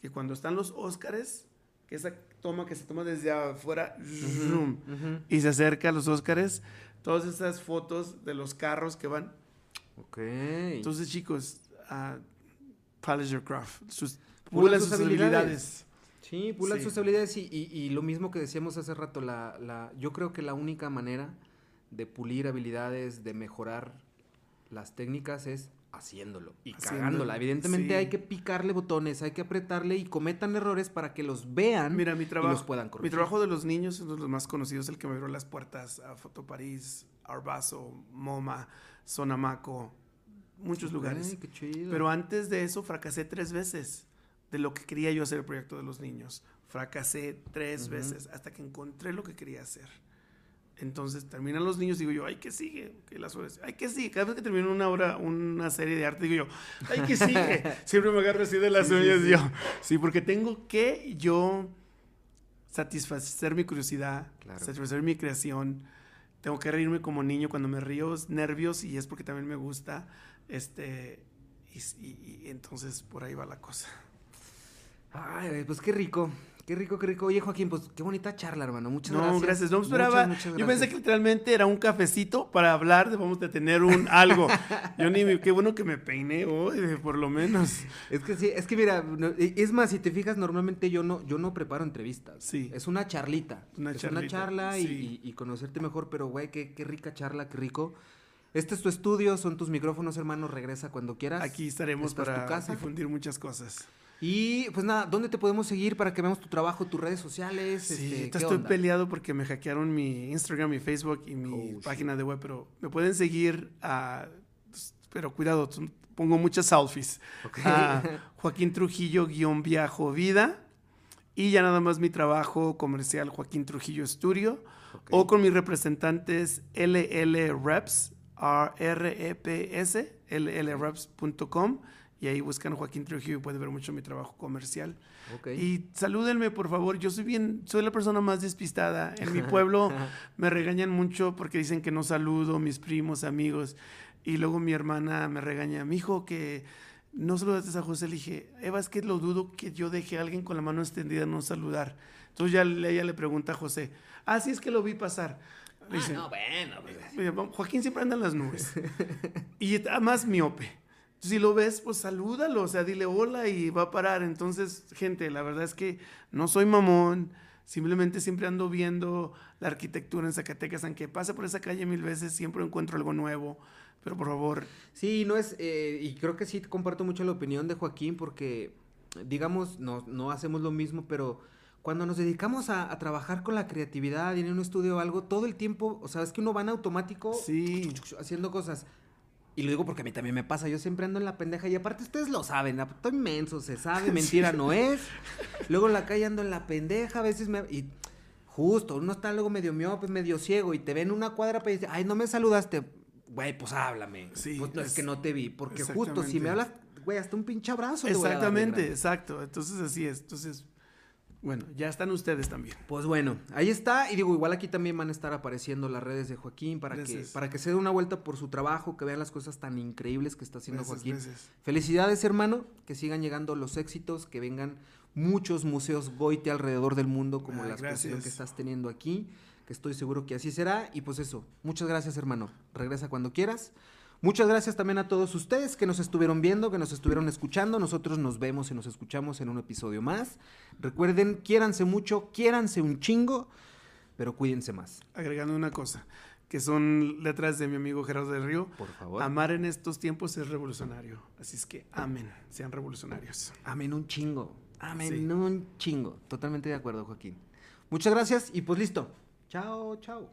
que cuando están los Óscares, que esa toma que se toma desde afuera, zoom, y se acerca a los Óscares, todas esas fotos de los carros que van. Ok. Entonces, chicos, uh, polish your craft. Sus, pulan sus, habilidades. Sí, pulan sus habilidades y, y, lo mismo que decíamos hace rato, la, la, yo creo que la única manera de pulir habilidades, de mejorar las técnicas es haciéndolo y cagándola. Evidentemente hay que picarle botones, hay que apretarle y cometan errores para que los vean Mira, mi trabajo, y los puedan corregir. Mi trabajo de los niños es uno de los más conocidos, el que me abrió las puertas a Foto París, Arbaso, MoMA, Sonamaco, muchos lugares. Pero antes de eso fracasé tres veces de lo que quería yo hacer el proyecto de los niños. Fracasé tres veces hasta que encontré lo que quería hacer. Entonces terminan los niños, digo yo, ay, ¿qué sigue? ¿Qué las horas? Ay, ¿qué sigue? Cada vez que termino una obra, una serie de arte, digo yo, ay, ¿qué sigue? <laughs> Siempre me agarro así de las uñas yo. Sí, porque tengo que yo satisfacer mi curiosidad, satisfacer mi creación. Tengo que reírme como niño cuando me río, nervios, y es porque también me gusta. Este, y entonces por ahí va la cosa. Ay, pues qué rico. Qué rico, qué rico. Oye, Joaquín, pues qué bonita charla, hermano. Muchas gracias. No, gracias. No esperaba. Yo pensé que literalmente era un cafecito para hablar de vamos a tener un <laughs> algo. Yo ni qué bueno que me peiné hoy, por lo menos. Es que sí, es que mira, es más, si te fijas, normalmente yo no, yo no preparo entrevistas. Sí. Es una charlita. Una es una charla y, conocerte mejor, pero güey, qué, qué rica charla, qué rico. Este es tu estudio, son tus micrófonos, hermano. Regresa cuando quieras. Aquí estaremos para difundir muchas cosas. Y pues nada, ¿dónde te podemos seguir para que veamos tu trabajo, tus redes sociales? Sí, este, estoy peleado porque me hackearon mi Instagram, mi Facebook y mi oh, página de web, pero me pueden seguir a... Pero cuidado, pongo muchas selfies. A <laughs> Joaquín Trujillo guion viajo vida. Y ya nada más mi trabajo comercial Joaquín Trujillo Studio. O con mis representantes LL Reps, R-E-P-S, llreps.com y ahí buscan Joaquín Trujillo y pueden ver mucho mi trabajo comercial. Y salúdenme, por favor. Yo soy bien, soy la persona más despistada. En mi pueblo <laughs> me regañan mucho porque dicen que no saludo, mis primos, amigos. Y luego mi hermana me regaña, mi hijo, que no saludaste a José. Le dije, Eva, es que lo dudo que yo deje a alguien con la mano extendida no saludar. Entonces ya ella le pregunta a José, ah, sí, es que lo vi pasar. ah, no, bueno. Joaquín siempre anda en las nubes. <laughs> y además miope si lo ves, pues salúdalo, o sea, dile hola y va a parar. Entonces, gente, la verdad es que no soy mamón, simplemente siempre ando viendo la arquitectura en Zacatecas, aunque pase por esa calle mil veces, siempre encuentro algo nuevo. Pero por favor. Sí, no es, eh, y creo que sí comparto mucho la opinión de Joaquín porque digamos, no, no hacemos lo mismo, pero cuando nos dedicamos a, trabajar con la creatividad y en un estudio o algo, todo el tiempo, o sea, es que uno va en automático sí. haciendo cosas. Y lo digo porque a mí también me pasa, yo siempre ando en la pendeja y aparte ustedes lo saben, estoy inmenso, se sabe, <laughs> mentira no es. Luego en la calle ando en la pendeja, a veces me... Y justo, uno está luego medio miope, medio ciego y te ven una cuadra y dice, ay, no me saludaste. Güey, pues háblame. Sí. Pues no es, que no te vi, porque justo si me hablas, güey, hasta un pinche abrazo. Exactamente, exacto. Entonces así es. Entonces, bueno, ya están ustedes también. Pues bueno, ahí está. Y digo, igual aquí también van a estar apareciendo las redes de Joaquín para que para que se dé una vuelta por su trabajo, que vean las cosas tan increíbles que está haciendo Joaquín. Felicidades, hermano, que sigan llegando los éxitos, que vengan muchos museos Goite alrededor del mundo, como la exposición que estás teniendo aquí, que estoy seguro que así será. Y pues eso, muchas gracias, hermano. Regresa cuando quieras. Muchas gracias también a todos ustedes que nos estuvieron viendo, que nos estuvieron escuchando. Nosotros nos vemos y nos escuchamos en un episodio más. Recuerden, quiéranse mucho, quiéranse un chingo, pero cuídense más. Agregando una cosa, que son letras de mi amigo Gerardo del Río. Por favor. Amar en estos tiempos es revolucionario. Así es que amen, sean revolucionarios. Amen un chingo. Amen un chingo. Totalmente de acuerdo, Joaquín. Muchas gracias y pues listo. Chao, chao.